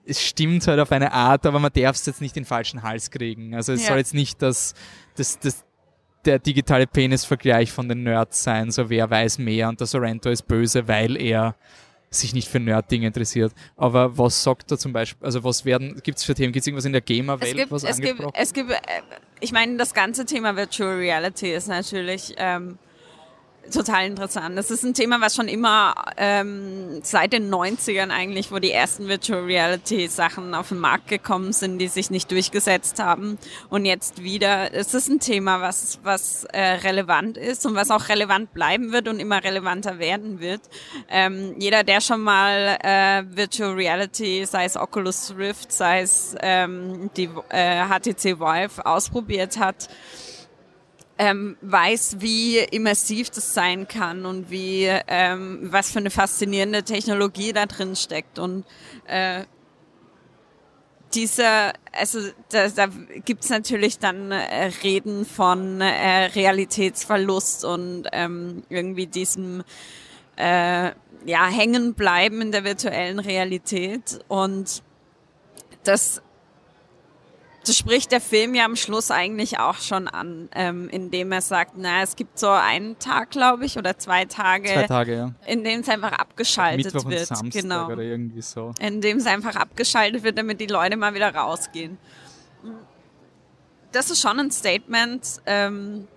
es stimmt halt auf eine Art, aber man darf es jetzt nicht in den falschen Hals kriegen. Also es ja. soll jetzt nicht das, das, das, der digitale Penis-Vergleich von den Nerds sein, so wer weiß mehr und der Sorrento ist böse, weil er sich nicht für Nerd-Dinge interessiert. Aber was sagt er zum Beispiel, also was werden, gibt es für Themen, gibt es irgendwas in der Gamer-Welt, was es angesprochen gibt, Es gibt, äh, ich meine, das ganze Thema Virtual Reality ist natürlich ähm, total interessant. Das ist ein Thema, was schon immer ähm, seit den 90ern eigentlich, wo die ersten Virtual Reality Sachen auf den Markt gekommen sind, die sich nicht durchgesetzt haben. Und jetzt wieder, es ist ein Thema, was, was äh, relevant ist und was auch relevant bleiben wird und immer relevanter werden wird. Ähm, jeder, der schon mal äh, Virtual Reality, sei es Oculus Rift, sei es ähm, die äh, HTC Vive ausprobiert hat, ähm, weiß, wie immersiv das sein kann und wie ähm, was für eine faszinierende Technologie da drin steckt. Und äh, dieser, also da, da gibt natürlich dann äh, Reden von äh, Realitätsverlust und ähm, irgendwie diesem äh, ja hängen bleiben in der virtuellen Realität. Und das das spricht der Film ja am Schluss eigentlich auch schon an, ähm, indem er sagt, na, es gibt so einen Tag, glaube ich, oder zwei Tage, zwei Tage ja. in dem es einfach abgeschaltet Mittwoch wird. Und Samstag genau. oder irgendwie so. In dem es einfach abgeschaltet wird, damit die Leute mal wieder rausgehen. Das ist schon ein Statement. Ähm,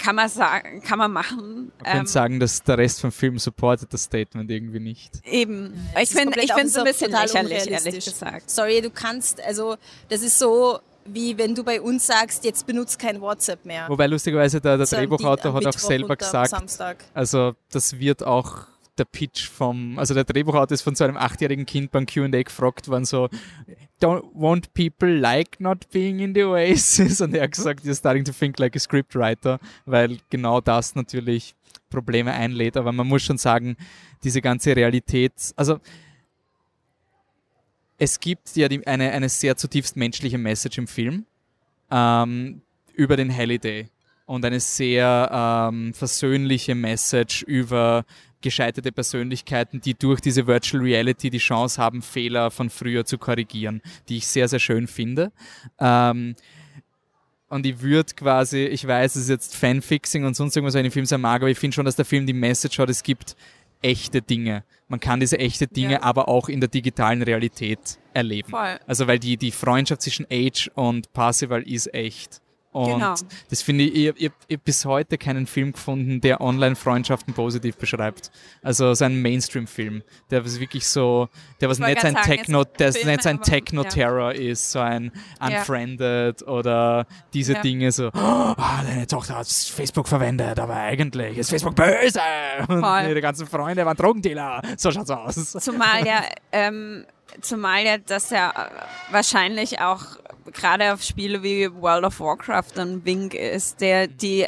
kann man sagen, kann man machen. Man ähm, könnte sagen, dass der Rest vom Film supportet das Statement irgendwie nicht. Eben. Ich finde ich finde es ein bisschen lächerlich, ehrlich gesagt. Sorry, du kannst, also das ist so, wie wenn du bei uns sagst, jetzt benutzt kein WhatsApp mehr. Wobei lustigerweise der, der so Drehbuchautor hat auch selber gesagt, also das wird auch der Pitch vom, also der Drehbuchautor ist von so einem achtjährigen Kind beim Q&A gefragt worden, so, don't want people like not being in the Oasis? Und er hat gesagt, you're starting to think like a scriptwriter, weil genau das natürlich Probleme einlädt. Aber man muss schon sagen, diese ganze Realität, also es gibt ja die, eine, eine sehr zutiefst menschliche Message im Film ähm, über den Halliday und eine sehr ähm, versöhnliche Message über gescheiterte Persönlichkeiten, die durch diese Virtual Reality die Chance haben, Fehler von früher zu korrigieren, die ich sehr, sehr schön finde. Ähm, und ich würde quasi, ich weiß, es ist jetzt Fanfixing und sonst irgendwas, wenn ich den Film sehr mag, aber ich finde schon, dass der Film die Message hat, es gibt echte Dinge. Man kann diese echte Dinge ja. aber auch in der digitalen Realität erleben. Voll. Also weil die, die Freundschaft zwischen Age und Parsival ist echt. Und genau. das finde ich, ich, ich, ich bis heute keinen Film gefunden, der Online-Freundschaften positiv beschreibt. Also so ein Mainstream-Film, der was wirklich so, der was nicht ein Techno, der Filme, nicht ein Techno-Terror ja. ist, so ein Unfriended ja. oder diese ja. Dinge so, oh, deine Tochter hat Facebook verwendet, aber eigentlich ist Facebook böse und ihre ganzen Freunde waren Drogendealer. So schaut's aus. Zumal ja, ähm, zumal ja das ja wahrscheinlich auch gerade auf Spiele wie World of Warcraft ein Wink ist, der die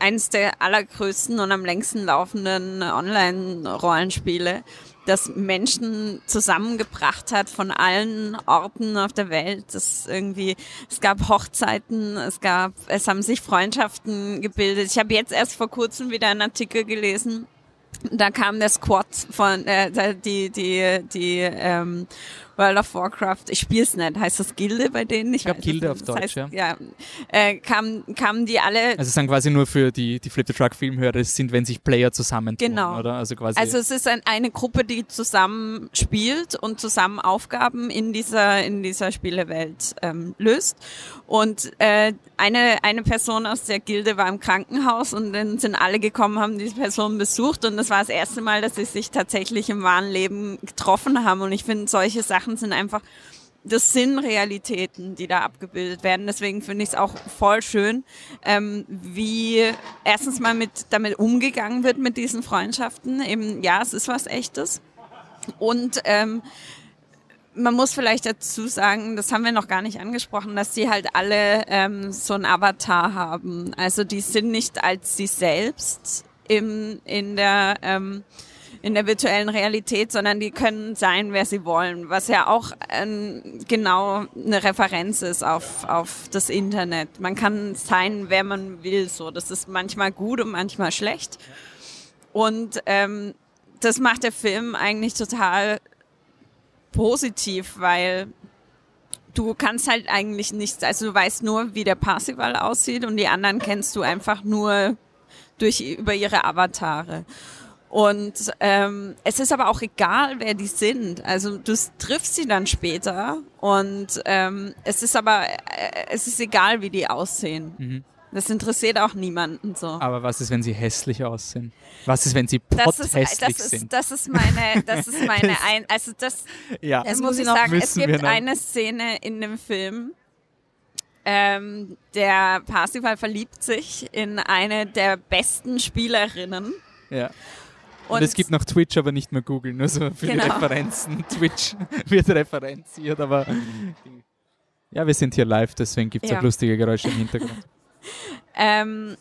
eines der allergrößten und am längsten laufenden Online-Rollenspiele, das Menschen zusammengebracht hat von allen Orten auf der Welt. Das irgendwie, es gab Hochzeiten, es gab, es haben sich Freundschaften gebildet. Ich habe jetzt erst vor kurzem wieder einen Artikel gelesen. Da kam der Squad von äh, die die die ähm, World of Warcraft, ich spiele es nicht, heißt das Gilde bei denen? Ich, ich glaube Gilde auf Deutsch, heißt, ja. ja äh, kamen, kamen die alle... Also es sind quasi nur für die, die Flip the Truck Filmhörer, es sind, wenn sich Player zusammentun, genau. oder? Also quasi... Also es ist ein, eine Gruppe, die zusammen spielt und zusammen Aufgaben in dieser, in dieser Spielewelt ähm, löst. Und äh, eine, eine Person aus der Gilde war im Krankenhaus und dann sind alle gekommen, haben diese Person besucht und das war das erste Mal, dass sie sich tatsächlich im wahren Leben getroffen haben. Und ich finde solche Sachen Sachen sind einfach, das sind Realitäten, die da abgebildet werden. Deswegen finde ich es auch voll schön, ähm, wie erstens mal mit damit umgegangen wird mit diesen Freundschaften. Eben, ja, es ist was Echtes. Und ähm, man muss vielleicht dazu sagen, das haben wir noch gar nicht angesprochen, dass die halt alle ähm, so ein Avatar haben. Also die sind nicht als sie selbst im, in der ähm, in der virtuellen Realität, sondern die können sein, wer sie wollen, was ja auch ähm, genau eine Referenz ist auf, auf das Internet. Man kann sein, wer man will, so. Das ist manchmal gut und manchmal schlecht. Und ähm, das macht der Film eigentlich total positiv, weil du kannst halt eigentlich nichts, also du weißt nur, wie der Parsival aussieht und die anderen kennst du einfach nur durch über ihre Avatare. Und ähm, es ist aber auch egal, wer die sind. Also du triffst sie dann später und ähm, es ist aber äh, es ist egal, wie die aussehen. Mhm. Das interessiert auch niemanden so. Aber was ist, wenn sie hässlich aussehen? Was ist, wenn sie pothässlich sind? Das ist meine, das ist meine, ein, also das, ja. das muss ich sagen. Es gibt eine Szene in dem Film, ähm, der Parsifal verliebt sich in eine der besten Spielerinnen. Ja. Und, und, es gibt noch Twitch, aber nicht mehr Google, nur so für genau. die Referenzen. Twitch wird referenziert, aber ja, wir sind hier live, deswegen gibt es ja. auch lustige Geräusche im Hintergrund. ähm,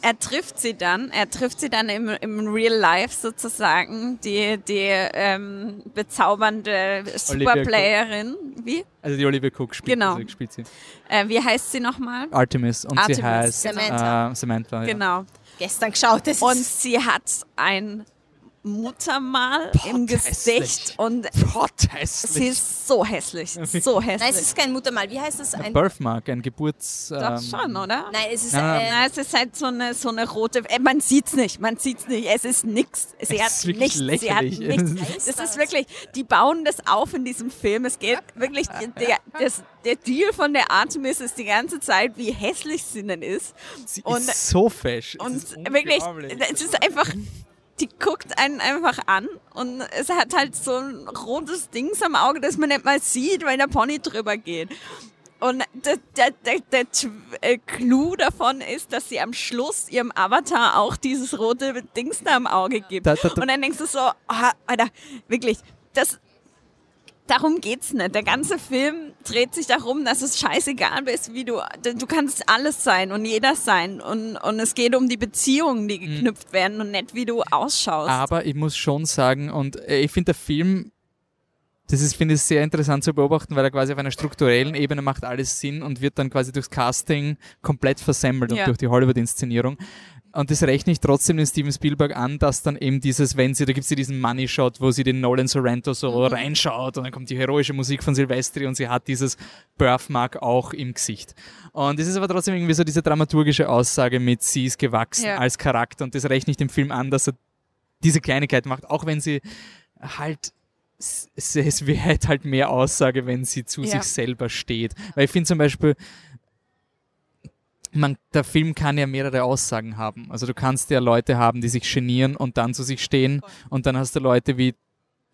er trifft sie dann, er trifft sie dann im, im Real Life sozusagen, die, die ähm, bezaubernde Superplayerin. Wie? Also die Olivia Cook spielt, genau. also spielt sie. Äh, wie heißt sie nochmal? Artemis und Artemis, sie heißt Samantha. Äh, Samantha ja. Genau. Gestern geschaut. Das Und sie hat ein Muttermal im hässlich. Gesicht und sie ist so hässlich, so hässlich. Nein, es ist kein Muttermal. Wie heißt das? Ein Ein Birthmark, ein Geburts... Doch ähm, schon, oder? Nein, es ist Nein, nein, äh, Na, es ist halt so eine, so eine rote, äh, man sieht's nicht, man sieht's nicht, es ist nix. Sie Es hat ist wirklich nichts, sie hat lächerlich. nichts. Das ist wirklich, die bauen das auf in diesem Film. Es geht wirklich, der, das, der Deal von der Artemis ist die ganze Zeit, wie hässlich sie denn ist. Sie Und- ist so fesch. Es Und ist wirklich, es ist einfach, die guckt einen einfach an und es hat halt so ein rotes Dings am Auge, das man nicht mal sieht, weil der Pony drüber geht. Und der, der, der, der äh, Clou davon ist, dass sie am Schluss ihrem Avatar auch dieses rote Dings da am Auge gibt. Da- da- da- und dann denkst du so, ah, Alter, wirklich, das, darum geht's nicht. Der ganze Film dreht sich darum, dass es scheißegal ist, wie du, du kannst alles sein und jeder sein und, und es geht um die Beziehungen, die geknüpft werden und nicht wie du ausschaust. Aber ich muss schon sagen, und äh, ich finde der Film, das ist, finde ich, sehr interessant zu beobachten, weil er quasi auf einer strukturellen Ebene macht alles Sinn und wird dann quasi durchs Casting komplett versemmelt Ja. und durch die Hollywood-Inszenierung. Und das rechne ich trotzdem den Steven Spielberg an, dass dann eben dieses, wenn sie, da gibt's ja diesen Money Shot, wo sie den Nolan Sorrento so Mhm. reinschaut und dann kommt die heroische Musik von Silvestri und sie hat dieses Birthmark auch im Gesicht. Und es ist aber trotzdem irgendwie so diese dramaturgische Aussage mit, sie ist gewachsen Ja. als Charakter und das rechne ich dem Film an, dass er diese Kleinigkeit macht, auch wenn sie halt es, es- es wäre halt mehr Aussage, wenn sie zu Ja. sich selber steht. Weil ich finde zum Beispiel, man, der Film kann ja mehrere Aussagen haben. Also du kannst ja Leute haben, die sich genieren und dann zu sich stehen und dann hast du Leute wie,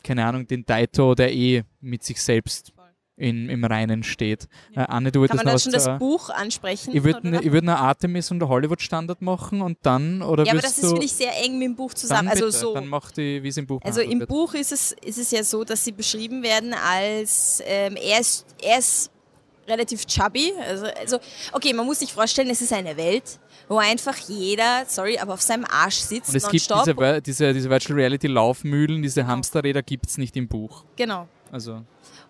keine Ahnung, den Daito, der eh mit sich selbst in, im Reinen steht. Äh, Anne, du kann würdest man dann schon das zu- Buch ansprechen? ich würde ne, würd eine Artemis und eine Hollywood-Standard machen und dann, oder ja, aber das ist, finde ich, sehr eng mit dem Buch zusammen. dann Also bitte, so. dann mach die, wie es im Buch Also im wird. Buch ist es, ist es ja so, dass sie beschrieben werden als ähm, er, ist, er ist relativ chubby. Also, also okay, man muss sich vorstellen, es ist eine Welt, wo einfach jeder, sorry, aber auf seinem Arsch sitzt Und es gibt diese, diese, diese Virtual Reality Laufmühlen, diese Hamsterräder gibt's nicht im Buch. genau. Also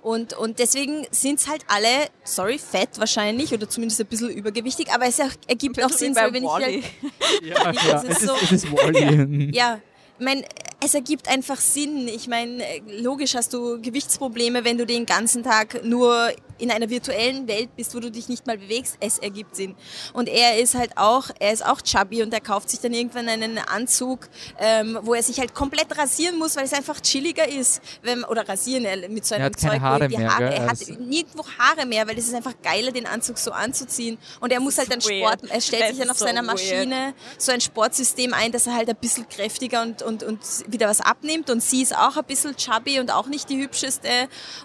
Und, und deswegen sind es halt alle, sorry, fett wahrscheinlich oder zumindest ein bisschen übergewichtig, aber es er- ergibt auch Sinn, weil wenn ich halt, ja, ja, es es, ist ist, so- es ist Wally. Ja, ich meine, es ergibt einfach Sinn. Ich meine, logisch hast du Gewichtsprobleme, wenn du den ganzen Tag nur in einer virtuellen Welt bist, wo du dich nicht mal bewegst. Es ergibt Sinn. Und er ist halt auch, er ist auch chubby und er kauft sich dann irgendwann einen Anzug, ähm, wo er sich halt komplett rasieren muss, weil es einfach chilliger ist. Wenn, oder rasieren er mit so einem Er hat keine Zeug, wo Haare die mehr, Haare, gell? er hat Also- nirgendwo Haare mehr, weil es ist einfach geiler, den Anzug so anzuziehen. Und er muss halt dann. Sport, er stellt sich dann auf so seiner weird. Maschine so ein Sportsystem ein, dass er halt ein bisschen kräftiger und, und, und wieder was abnimmt. Und sie ist auch ein bisschen chubby und auch nicht die hübscheste.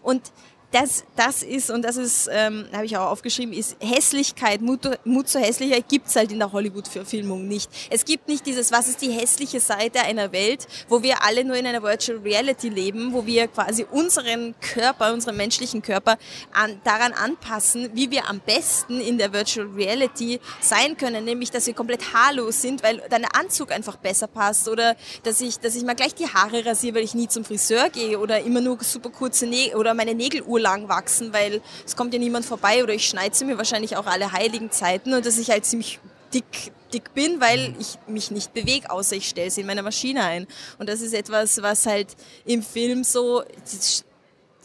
Und das, das ist, und das ist, ähm, habe ich auch aufgeschrieben, ist Hässlichkeit, Mut, Mut zur Hässlichkeit gibt's halt in der Hollywood-Verfilmung nicht. Es gibt nicht dieses, was ist die hässliche Seite einer Welt, wo wir alle nur in einer Virtual Reality leben, wo wir quasi unseren Körper, unseren menschlichen Körper an, daran anpassen, wie wir am besten in der Virtual Reality sein können, nämlich, dass wir komplett haarlos sind, weil der Anzug einfach besser passt oder dass ich, dass ich mal gleich die Haare rasiere, weil ich nie zum Friseur gehe oder immer nur super kurze Nägel oder meine Nägel urlang wachsen, weil es kommt ja niemand vorbei oder ich schneide sie mir wahrscheinlich auch alle heiligen Zeiten und dass ich halt ziemlich dick, dick bin, weil ich mich nicht bewege, außer ich stelle sie in meine Maschine ein. Und das ist etwas, was halt im Film so, das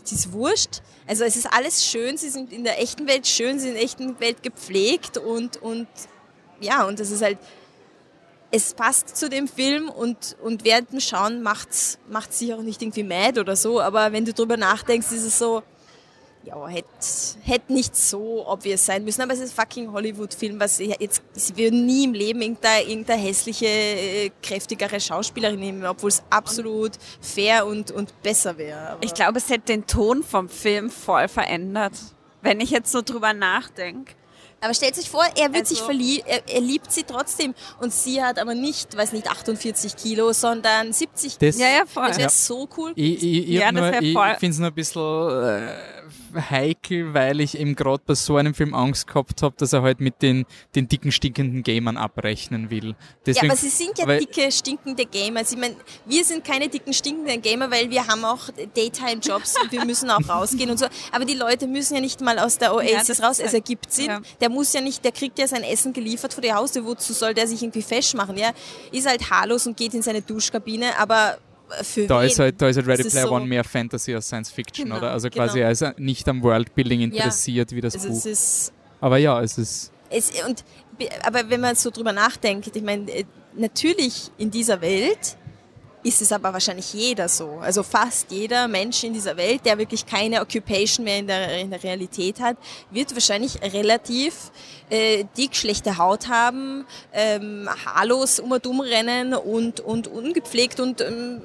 das ist wurscht. Also es ist alles schön, sie sind in der echten Welt schön, sie sind in der echten Welt gepflegt und, und ja, und das ist halt, es passt zu dem Film und, und während dem Schauen macht's, macht's sich auch nicht irgendwie mad oder so, aber wenn du drüber nachdenkst, ist es so, ja, hätte hätt nicht so obvious sein müssen, aber es ist fucking Hollywood-Film, was ich jetzt, sie würden nie im Leben irgendeine, irgendeine hässliche, äh, kräftigere Schauspielerin nehmen, obwohl es absolut fair und, und besser wäre. Ich glaube, es hätte den Ton vom Film voll verändert. Wenn ich jetzt so drüber nachdenke. Aber stellt sich vor, er wird Also- sich verliebt, er, er liebt sie trotzdem und sie hat aber nicht, weiß nicht, 48 Kilo, sondern 70 Das, Ja, ja, voll. Das wäre Ja. so cool. Ich, ich, ich, Ja, nur- ich finde es nur ein bisschen, äh, heikel, weil ich eben gerade bei so einem Film Angst gehabt habe, dass er halt mit den, den dicken, stinkenden Gamern abrechnen will. Deswegen, ja, aber sie sind ja dicke, stinkende Gamer. Also ich meine, wir sind keine dicken, stinkenden Gamer, weil wir haben auch Daytime-Jobs und wir müssen auch rausgehen und so. Aber die Leute müssen ja nicht mal aus der Oasis ja, raus. Es ergibt Sinn. Ja. Der muss ja nicht, der kriegt ja sein Essen geliefert vor die Haustür. Wozu soll der sich irgendwie fesch machen? Ja, ist halt haarlos und geht in seine Duschkabine, aber für da wen? Ist halt, da ist halt Ready Player so One mehr Fantasy als Science Fiction, genau, oder? Also quasi genau. er ist nicht am Worldbuilding interessiert ja, wie das also Buch. aber ja, es ist. Es, und, aber wenn man so drüber nachdenkt, ich meine, äh, natürlich in dieser Welt ist es aber wahrscheinlich jeder so. Also fast jeder Mensch in dieser Welt, der wirklich keine Occupation mehr in der, in der Realität hat, wird wahrscheinlich relativ äh, dick, schlechte Haut haben, ähm, haarlos um und um rennen und, und ungepflegt und ähm,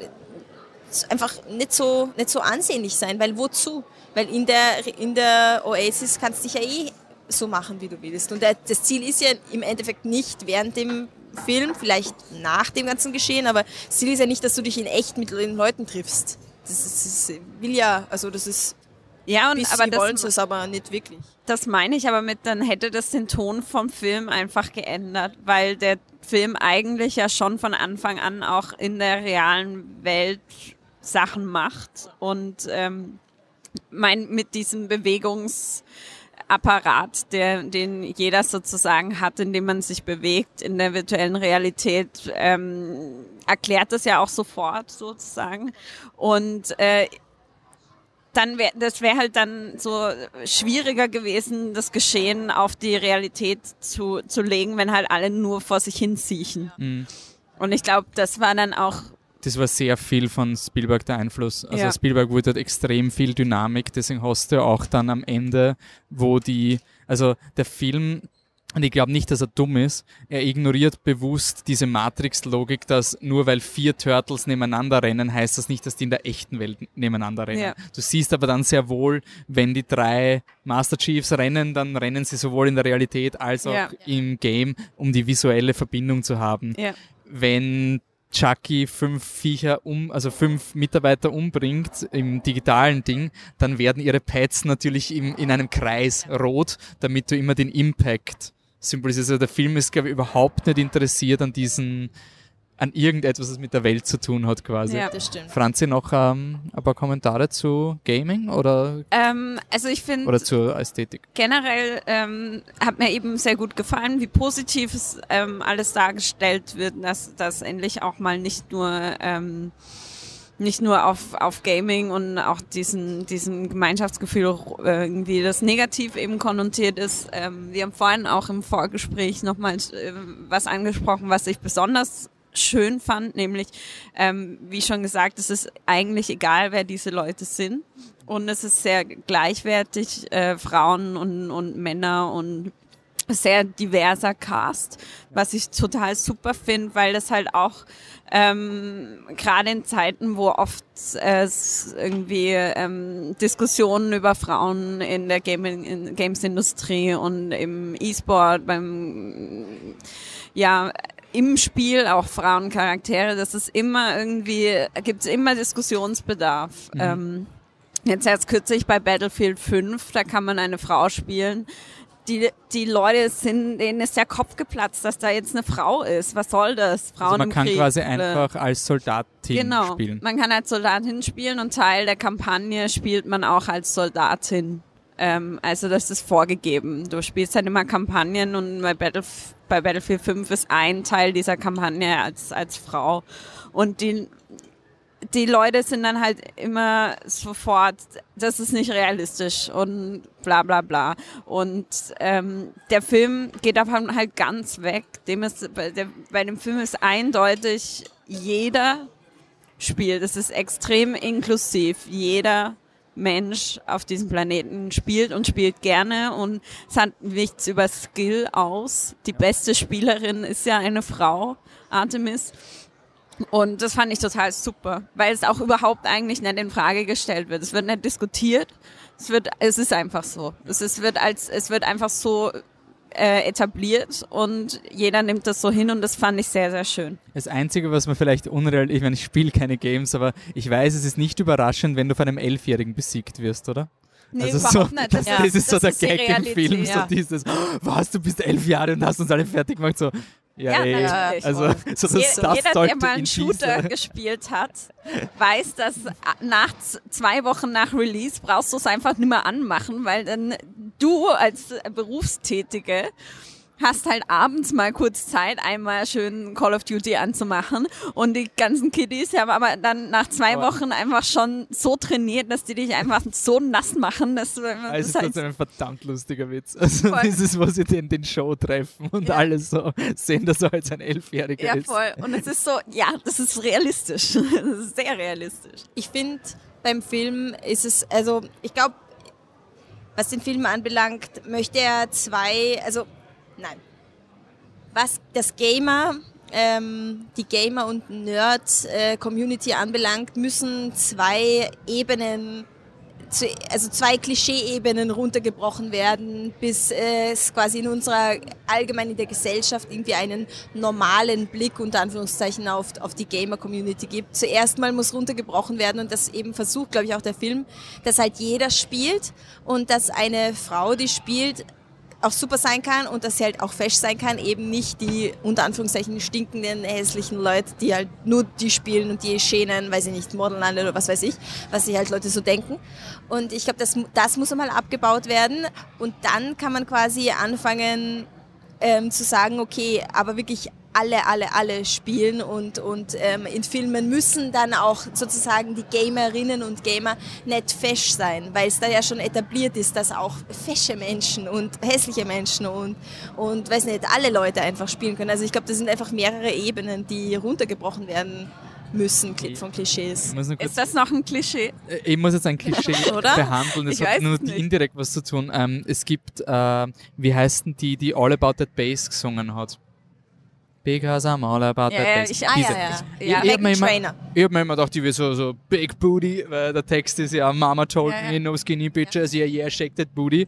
einfach nicht so, nicht so ansehnlich sein, weil wozu? Weil in der, in der Oasis kannst du dich ja eh so machen, wie du willst. Und das Ziel ist ja im Endeffekt nicht während dem Film, vielleicht nach dem ganzen Geschehen, aber Ziel ist ja nicht, dass du dich in echt mit den Leuten triffst. Das, ist, das will ja, also das ist ja, und aber das es aber nicht wirklich. Das meine ich aber mit, dann hätte das den Ton vom Film einfach geändert, weil der Film eigentlich ja schon von Anfang an auch in der realen Welt Sachen macht und ähm, mein mit diesem Bewegungs Apparat, der, den jeder sozusagen hat, in dem man sich bewegt in der virtuellen Realität, ähm, erklärt das ja auch sofort sozusagen. Und äh, dann wäre das wäre halt dann so schwieriger gewesen, das Geschehen auf die Realität zu, zu legen, wenn halt alle nur vor sich hin siechen. Mhm. Und ich glaube, das war dann auch das war sehr viel von Spielberg der Einfluss. Also ja. Spielberg wurde extrem viel Dynamik, deswegen hast du auch dann am Ende, wo die, also der Film, und ich glaube nicht, dass er dumm ist, er ignoriert bewusst diese Matrix-Logik, dass nur weil vier Turtles nebeneinander rennen, heißt das nicht, dass die in der echten Welt nebeneinander rennen. Ja. Du siehst aber dann sehr wohl, wenn die drei Master Chiefs rennen, dann rennen sie sowohl in der Realität als auch ja. im Game, um die visuelle Verbindung zu haben. Wenn Chucky fünf Viecher um, also fünf Mitarbeiter umbringt im digitalen Ding, dann werden ihre Pads natürlich im, in einem Kreis rot, damit du immer den Impact symbolisierst. Also der Film ist, glaube ich, überhaupt nicht interessiert an diesen an irgendetwas, was mit der Welt zu tun hat quasi. Ja, das stimmt. Franzi, noch ähm, ein paar Kommentare zu Gaming oder? Ähm, also ich finde. Oder zur Ästhetik. Generell ähm, hat mir eben sehr gut gefallen, wie positiv es ähm, alles dargestellt wird, dass das endlich auch mal nicht nur ähm, nicht nur auf, auf Gaming und auch diesen, diesen Gemeinschaftsgefühl äh, irgendwie das negativ eben konnotiert ist. Ähm, wir haben vorhin auch im Vorgespräch nochmal äh, was angesprochen, was ich besonders schön fand, nämlich, ähm, wie schon gesagt, es ist eigentlich egal, wer diese Leute sind. Und es ist sehr gleichwertig, äh, Frauen und, und Männer und sehr diverser Cast, was ich total super finde, weil das halt auch ähm, gerade in Zeiten, wo oft äh, es irgendwie ähm, Diskussionen über Frauen in der in Games-Industrie und im E-Sport, beim ja im Spiel auch Frauencharaktere, das ist immer irgendwie, gibt es immer Diskussionsbedarf. Mhm. Ähm, jetzt erst kürzlich bei Battlefield 5, da kann man eine Frau spielen. Die, die Leute sind, denen ist der Kopf geplatzt, dass da jetzt eine Frau ist. Was soll das? Frauen also man kann Krieg, quasi einfach als Soldatin genau, spielen. Man kann als Soldatin spielen und Teil der Kampagne spielt man auch als Soldatin. Ähm, also das ist vorgegeben. Du spielst halt immer Kampagnen und bei, Battlef bei Battlefield 5 ist ein Teil dieser Kampagne als, als Frau. Und die, die Leute sind dann halt immer sofort, das ist nicht realistisch und bla bla bla. Und ähm, der Film geht davon halt ganz weg. Dem ist, bei, der, bei dem Film ist eindeutig, jeder spielt. Es ist extrem inklusiv. Jeder Mensch auf diesem Planeten spielt und spielt gerne und es hat nichts über Skill aus. Die beste Spielerin ist ja eine Frau, Artemis. Und das fand ich total super, weil es auch überhaupt eigentlich nicht in Frage gestellt wird. Es wird nicht diskutiert. Es wird, es ist einfach so. Es ist, wird als, es wird einfach so äh, etabliert und jeder nimmt das so hin und das fand ich sehr, sehr schön. Das Einzige, was man vielleicht unreal, ich meine, ich spiele keine Games, aber ich weiß, es ist nicht überraschend, wenn du von einem Elfjährigen besiegt wirst, oder? Nee, also überhaupt so, nicht. Das, Das- das ist so das der ist die Gag im Film, Realität. so Ja. dieses, was, du bist elf Jahre und hast uns alle fertig gemacht, so, ja, Ja, natürlich. Also, so das, Je- das Jeder, der mal in einen Shooter dieser, gespielt hat, weiß, dass nach zwei Wochen nach Release brauchst du es einfach nicht mehr anmachen, weil dann du als Berufstätige hast halt abends mal kurz Zeit, einmal schön Call of Duty anzumachen und die ganzen Kiddies haben aber dann nach zwei Aber- Wochen einfach schon so trainiert, dass die dich einfach so nass machen, dass du das also ist das halt ist ein verdammt lustiger Witz. Also Voll. dieses, wo sie den, den Show treffen und Ja. alle so sehen, dass er als ein Elfjähriger ja ist. voll und es ist so, ja, das ist realistisch, das ist sehr realistisch. Ich finde, beim Film ist es, also ich glaube, was den Film anbelangt, möchte er zwei, also nein. Was das Gamer, ähm, die Gamer- und Nerd-Community anbelangt, müssen zwei Ebenen, also zwei Klischee-Ebenen runtergebrochen werden, bis äh, es quasi in unserer allgemein in der Gesellschaft irgendwie einen normalen Blick unter Anführungszeichen auf, auf die Gamer-Community gibt. Zuerst mal muss runtergebrochen werden und das eben versucht, glaube ich, auch der Film, dass halt jeder spielt und dass eine Frau, die spielt, auch super sein kann und dass sie halt auch fesch sein kann, eben nicht die unter Anführungszeichen stinkenden, hässlichen Leute, die halt nur die spielen und die schänen, weiß ich nicht, modeln oder was weiß ich, was sich halt Leute so denken. Und ich glaube, das, das muss einmal abgebaut werden und dann kann man quasi anfangen ähm, zu sagen, okay, aber wirklich alle, alle, alle spielen und, und ähm, in Filmen müssen dann auch sozusagen die Gamerinnen und Gamer nicht fesch sein, weil es da ja schon etabliert ist, dass auch fesche Menschen und hässliche Menschen und, und weiß nicht, alle Leute einfach spielen können. Also ich glaube, das sind einfach mehrere Ebenen, die runtergebrochen werden müssen von Klischees. Ist das noch ein Klischee? äh, ich muss jetzt ein Klischee Oder? behandeln, das Ich hat weiß nur indirekt was zu tun. Ähm, es gibt, äh, wie heißt denn die, die All About That Bass gesungen hat? Because I'm all about Ja, that ja, ich- Ah, Diese. ja, ja. Ich, Ja. ich immer, Trainor. ich hab mir immer gedacht, die wäre so, so Big Booty, weil der Text ist ja Mama told ja. me, no skinny bitches, yeah, yeah, shake that booty.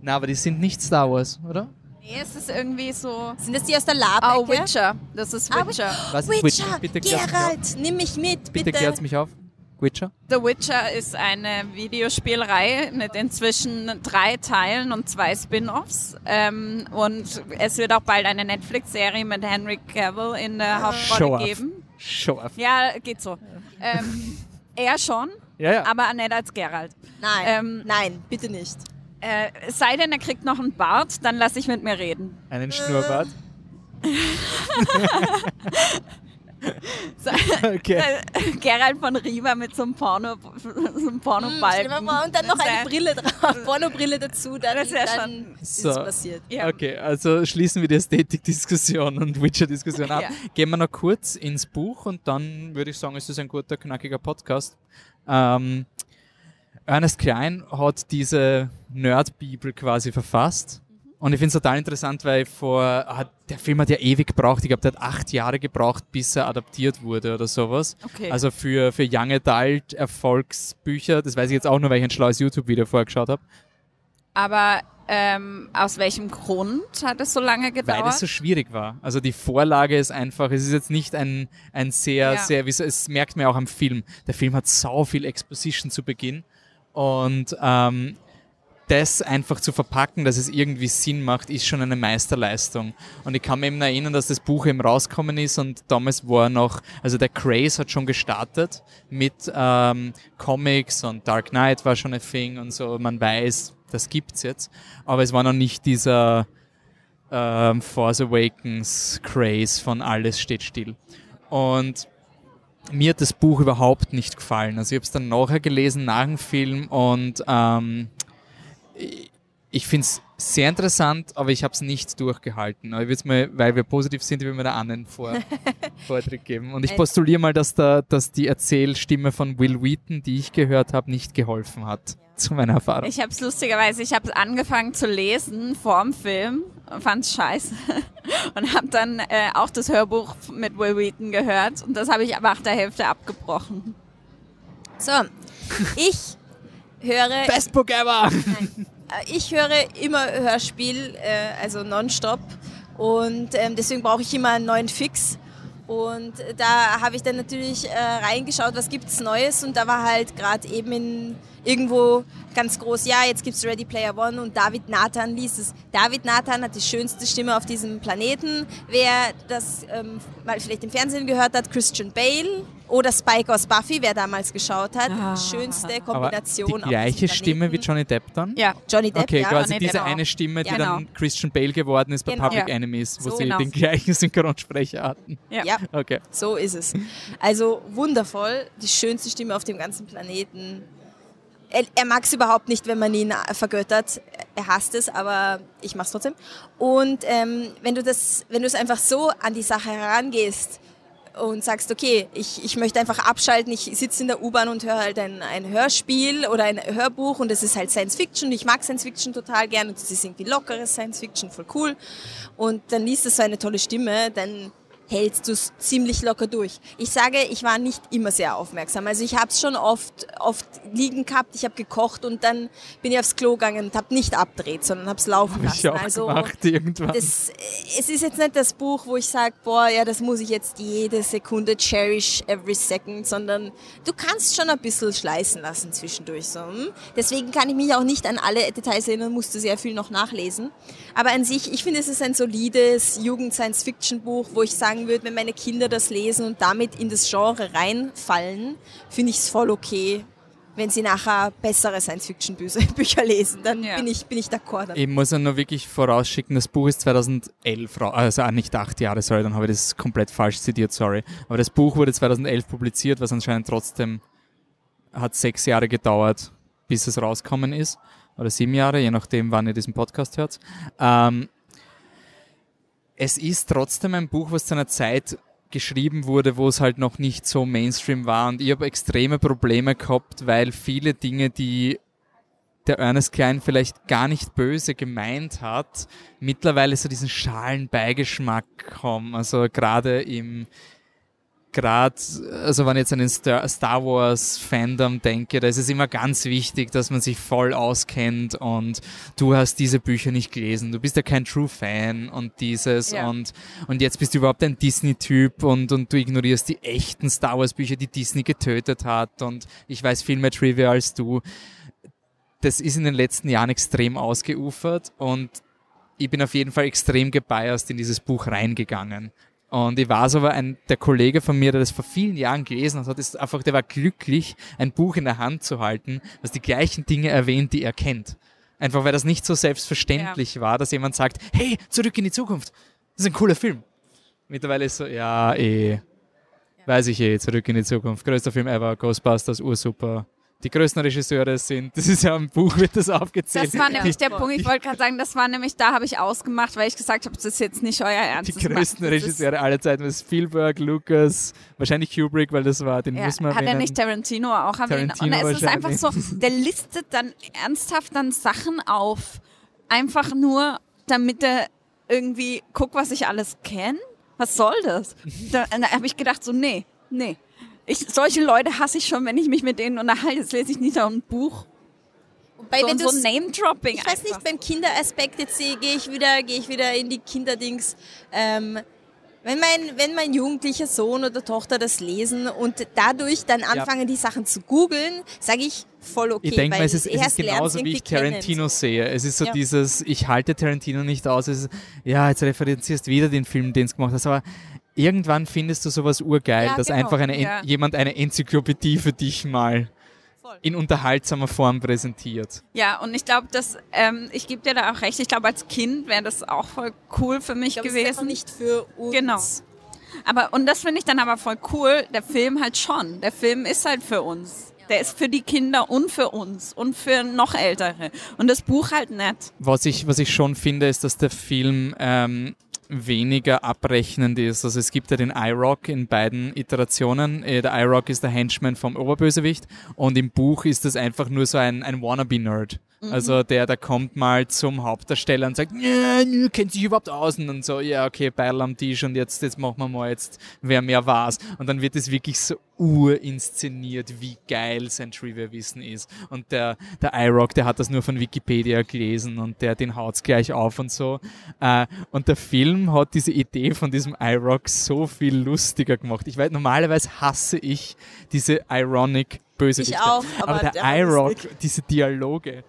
Na, aber die sind nicht Star Wars, oder? Nee, es ist irgendwie so. Sind das die aus der Oh, Labecke? Witcher. Das ist Ah, Witcher. Was ist Witcher, Bitte mich auf. Geralt, nimm mich mit, Bitte bitte. klärt's mich auf. Witcher? The Witcher ist eine Videospielreihe mit inzwischen drei Teilen und zwei Spin-offs. Ähm, und es wird auch bald eine Netflix-Serie mit Henry Cavill in der Show Hauptrolle off. geben. Show off. Ja, geht so. Ähm, er schon, Ja, ja. aber nicht als Geralt. Nein, Ähm, nein, bitte nicht. Äh, es sei denn, er kriegt noch einen Bart, dann lass ich mit mir reden. Einen Schnurrbart. So, Okay. äh, Geralt von Riva mit so einem Porno, so einem Hm, Pornobalken. vor, und dann noch eine Brille drauf, Pornobrille dazu, dann, Das wär dann schon- ist So. es passiert. Ja. Okay, also schließen wir die Ästhetik-Diskussion und Witcher-Diskussion ab. Ja. Gehen wir noch kurz ins Buch und dann würde ich sagen, es ist ein guter, knackiger Podcast. Ähm, Ernest Klein hat diese Nerd-Bibel quasi verfasst. Und ich finde es total interessant, weil vor, der Film hat ja ewig gebraucht. Ich glaube, der hat acht Jahre gebraucht, bis er adaptiert wurde oder sowas. Okay. Also für, für Young Adult Erfolgsbücher, das weiß ich jetzt auch nur, weil ich ein schlaues YouTube-Video vorgeschaut habe. Aber ähm, aus welchem Grund hat es so lange gedauert? Weil es so schwierig war. Also die Vorlage ist einfach, es ist jetzt nicht ein, ein sehr, Ja. sehr, es merkt man auch am Film. Der Film hat sau viel Exposition zu Beginn und ähm, das einfach zu verpacken, dass es irgendwie Sinn macht, ist schon eine Meisterleistung. Und ich kann mir eben erinnern, dass das Buch eben rausgekommen ist und damals war noch, also der Craze hat schon gestartet mit ähm, Comics und Dark Knight war schon ein Thing und so. Man weiß, das gibt's jetzt, aber es war noch nicht dieser ähm, Force Awakens Craze von Alles steht still. Und mir hat das Buch überhaupt nicht gefallen. Also ich habe es dann nachher gelesen nach dem Film und ähm, ich finde es sehr interessant, aber ich habe es nicht durchgehalten. Aber ich mal, weil wir positiv sind, ich will mir da einen Vor Vortritt geben. Und ich postuliere mal, dass, da, dass die Erzählstimme von Will Wheaton, die ich gehört habe, nicht geholfen hat zu meiner Erfahrung. Ich habe es lustigerweise, ich habe angefangen zu lesen vor dem Film, fand es scheiße und habe dann äh, auch das Hörbuch mit Will Wheaton gehört und das habe ich aber nach der Hälfte abgebrochen. So, ich höre... Best Book ever! Nein. Äh, ich höre immer Hörspiel, äh, also nonstop. Und ähm, deswegen brauche ich immer einen neuen Fix. Und da habe ich dann natürlich äh, reingeschaut, was gibt's Neues. Und da war halt gerade eben in, irgendwo ganz groß, ja, jetzt gibt's Ready Player One und David Nathan liest es. David Nathan hat die schönste Stimme auf diesem Planeten. Wer das ähm, mal vielleicht im Fernsehen gehört hat, Christian Bale oder Spike aus Buffy, wer damals geschaut hat. Ah. Schönste Kombination. Aber die gleiche Stimme wie Johnny Depp dann? Ja, Johnny Depp. Okay, ja. quasi Johnny diese Depp eine Stimme, die genau. dann Christian Bale geworden ist bei genau. Public ja. Enemies, wo so, sie genau. den gleichen Synchronsprecher hatten. Ja. ja, okay. So ist es. Also wundervoll, die schönste Stimme auf dem ganzen Planeten. Er, er mag es überhaupt nicht, wenn man ihn vergöttert. Er hasst es, aber ich mache es trotzdem. Und ähm, wenn du das, wenn du es einfach so an die Sache herangehst, und sagst, okay, ich, ich möchte einfach abschalten, ich sitze in der U-Bahn und höre halt ein, ein Hörspiel oder ein Hörbuch und es ist halt Science Fiction. Ich mag Science Fiction total gern und es ist irgendwie lockeres Science Fiction, voll cool. Und dann liest es so eine tolle Stimme, dann hältst du es ziemlich locker durch. Ich sage, ich war nicht immer sehr aufmerksam. Also ich habe es schon oft, oft liegen gehabt, ich habe gekocht und dann bin ich aufs Klo gegangen und habe nicht abdreht, sondern habe es laufen hab lassen. Ich auch also gemacht, irgendwann. Das, es ist jetzt nicht das Buch, wo ich sage, boah, ja, das muss ich jetzt jede Sekunde cherish every second, sondern du kannst schon ein bisschen schleißen lassen zwischendurch. So. Hm? Deswegen kann ich mich auch nicht an alle Details erinnern, musste sehr viel noch nachlesen. Aber an sich, ich finde, es ist ein solides Jugend-Science-Fiction-Buch, wo ich sagen sagen würde, wenn meine Kinder das lesen und damit in das Genre reinfallen, finde ich es voll okay. Wenn sie nachher bessere Science-Fiction-Bücher lesen, dann ja. bin ich, bin ich d'accord. Ich muss ja nur wirklich vorausschicken, das Buch ist 2011, also nicht acht Jahre, sorry, dann habe ich das komplett falsch zitiert, sorry. Aber das Buch wurde 2011 publiziert, was anscheinend trotzdem hat sechs Jahre gedauert, bis es rauskommen ist. Oder sieben Jahre, je nachdem, wann ihr diesen Podcast hört. Ähm, es ist trotzdem ein Buch, was zu einer Zeit geschrieben wurde, wo es halt noch nicht so Mainstream war. Und ich habe extreme Probleme gehabt, weil viele Dinge, die der Ernest Klein vielleicht gar nicht böse gemeint hat, mittlerweile so diesen schalen Beigeschmack haben. Also gerade im, gerade, also wenn ich jetzt an den Star Wars Fandom denke, da ist es immer ganz wichtig, dass man sich voll auskennt und du hast diese Bücher nicht gelesen, du bist ja kein True Fan und dieses ja. und, und jetzt bist du überhaupt ein Disney-Typ und, und du ignorierst die echten Star Wars Bücher, die Disney getötet hat und ich weiß viel mehr Trivia als du. Das ist in den letzten Jahren extrem ausgeufert und ich bin auf jeden Fall extrem gebiased in dieses Buch reingegangen. Und ich weiß aber, ein, der Kollege von mir, der das vor vielen Jahren gelesen hat, ist einfach, der war glücklich, ein Buch in der Hand zu halten, was die gleichen Dinge erwähnt, die er kennt. Einfach weil das nicht so selbstverständlich ja. war, dass jemand sagt, hey, zurück in die Zukunft. Das ist ein cooler Film. Mittlerweile ist so, ja, eh, ja. weiß ich eh, zurück in die Zukunft. Größter Film ever, Ghostbusters, ursuper die größten Regisseure sind. Das ist ja im Buch, wird das aufgezählt. Das war nämlich der Punkt. Ich wollte gerade sagen, das war nämlich, da habe ich ausgemacht, weil ich gesagt habe, das ist jetzt nicht euer Ernst. Die größten Regisseure aller Zeiten, Spielberg, Lucas, wahrscheinlich Kubrick, weil das war, den ja, muss man Hat erwähnen. er nicht Tarantino auch erwähnt? Und es ist einfach so, der listet dann ernsthaft dann Sachen auf, einfach nur, damit er irgendwie guckt, was ich alles kenne. Was soll das? Da, da habe ich gedacht so, nee, nee ich, solche Leute hasse ich schon, wenn ich mich mit denen unterhalte. Jetzt lese ich nicht noch ein Buch. Wobei, so, wenn so Name-Dropping. Ich weiß nicht, beim Kinderaspekt jetzt gehe ich wieder, gehe ich wieder in die Kinderdings. Ähm, wenn mein, wenn mein jugendlicher Sohn oder Tochter das lesen und dadurch dann anfangen, ja. die Sachen zu googeln, sage ich voll okay. Ich denke mal, es ist, es ist genauso, wie ich Tarantino kennen. sehe. Es ist so ja. dieses, ich halte Tarantino nicht aus. Es ist, ja, jetzt referenzierst wieder den Film, den es gemacht hast, aber irgendwann findest du sowas urgeil, ja, dass genau. einfach eine, ja. jemand eine Enzyklopädie für dich mal in unterhaltsamer Form präsentiert. Ja, und ich glaube, dass ähm, ich gebe dir da auch recht. Ich glaube, als Kind wäre das auch voll cool für mich ich glaub, gewesen. Das ist nicht für uns. Genau. Aber und das finde ich dann aber voll cool. Der Film halt schon. Der Film ist halt für uns. Der ist für die Kinder und für uns und für noch Ältere. Und das Buch halt nicht. Was ich, was ich schon finde, ist, dass der Film ähm, weniger abrechnend ist. Also es gibt ja den iRock in beiden Iterationen. Äh, der iRock ist der Henchman vom Oberbösewicht und im Buch ist das einfach nur so ein, ein Wannabe-Nerd. Mhm. Also der, der kommt mal zum Hauptdarsteller und sagt, ja, nö, kennt sich überhaupt aus und so, ja, okay, Beil am Tisch und jetzt, jetzt machen wir mal jetzt, wer mehr war's. Und dann wird es wirklich so urinszeniert, wie geil sein Trivia-Wissen ist. Und der, der iRock, der hat das nur von Wikipedia gelesen und der, den haut's gleich auf und so. Äh, und der Film hat diese Idee von diesem iRock so viel lustiger gemacht. Ich weiß, normalerweise hasse ich diese ironic Bösewichte. Ich auch, aber, aber der, der iRock, diese Dialoge,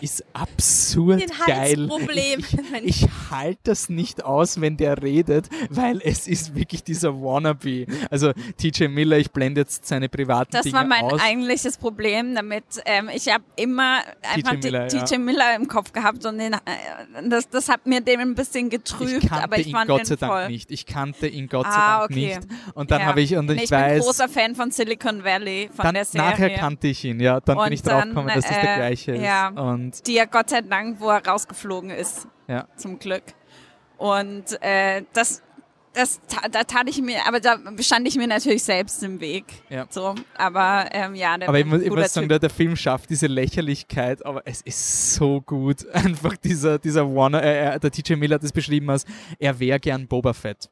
ist absurd Den geil. Problem. Ich, ich halte das nicht aus, wenn der redet, weil es ist wirklich dieser Wannabe. Also TJ Miller, ich blende jetzt seine privaten Das Dinge war mein aus. eigentliches Problem damit. Ähm, ich habe immer einfach Miller, TJ ja. Miller im Kopf gehabt und den, äh, das, das hat mir den ein bisschen getrübt, ich aber ich ihn fand Gott sei Dank voll. nicht. Ich kannte ihn Gott sei ah, Dank okay. nicht. Und dann ja. habe ich und nee, ich, ich weiß, bin großer Fan von Silicon Valley von dann, der Serie. Nachher kannte ich ihn, ja. Dann und bin ich drauf gekommen, dass das der äh, gleiche ist. Ja. Und die ja Gott sei Dank, wo er rausgeflogen ist. Ja. Zum Glück. Und äh, das, das, da tat ich mir, aber da bestand ich mir natürlich selbst im Weg. Ja. So, aber ähm, ja, der Aber ich muss, ich muss sagen, der, der Film schafft diese Lächerlichkeit, aber es ist so gut. Einfach dieser, dieser Warner, äh, der TJ Miller hat es beschrieben als, er wäre gern Boba Fett.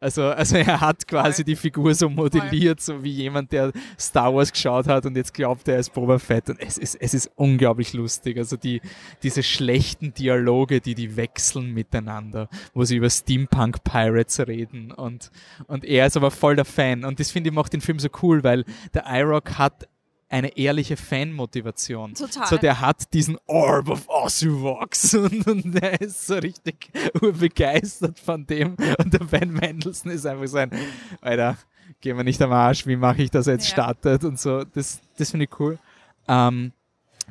Also, also er hat quasi Voll. die Figur so modelliert, so wie jemand, der Star Wars geschaut hat und jetzt glaubt, er ist Boba Fett. Und es ist, es ist unglaublich lustig. Also die, diese schlechten Dialoge, die die wechseln miteinander, wo sie über Steampunk Pirates reden und, und er ist aber voll der Fan. Und das finde ich macht den Film so cool, weil der iRock hat eine ehrliche Fanmotivation. Total. So, der hat diesen Orb of Osuvox und, und der ist so richtig begeistert von dem und der Ben Mendelssohn ist einfach so ein, Alter, gehen wir nicht am Arsch, wie mache ich das jetzt ja. startet und so. Das, das finde ich cool. Ähm,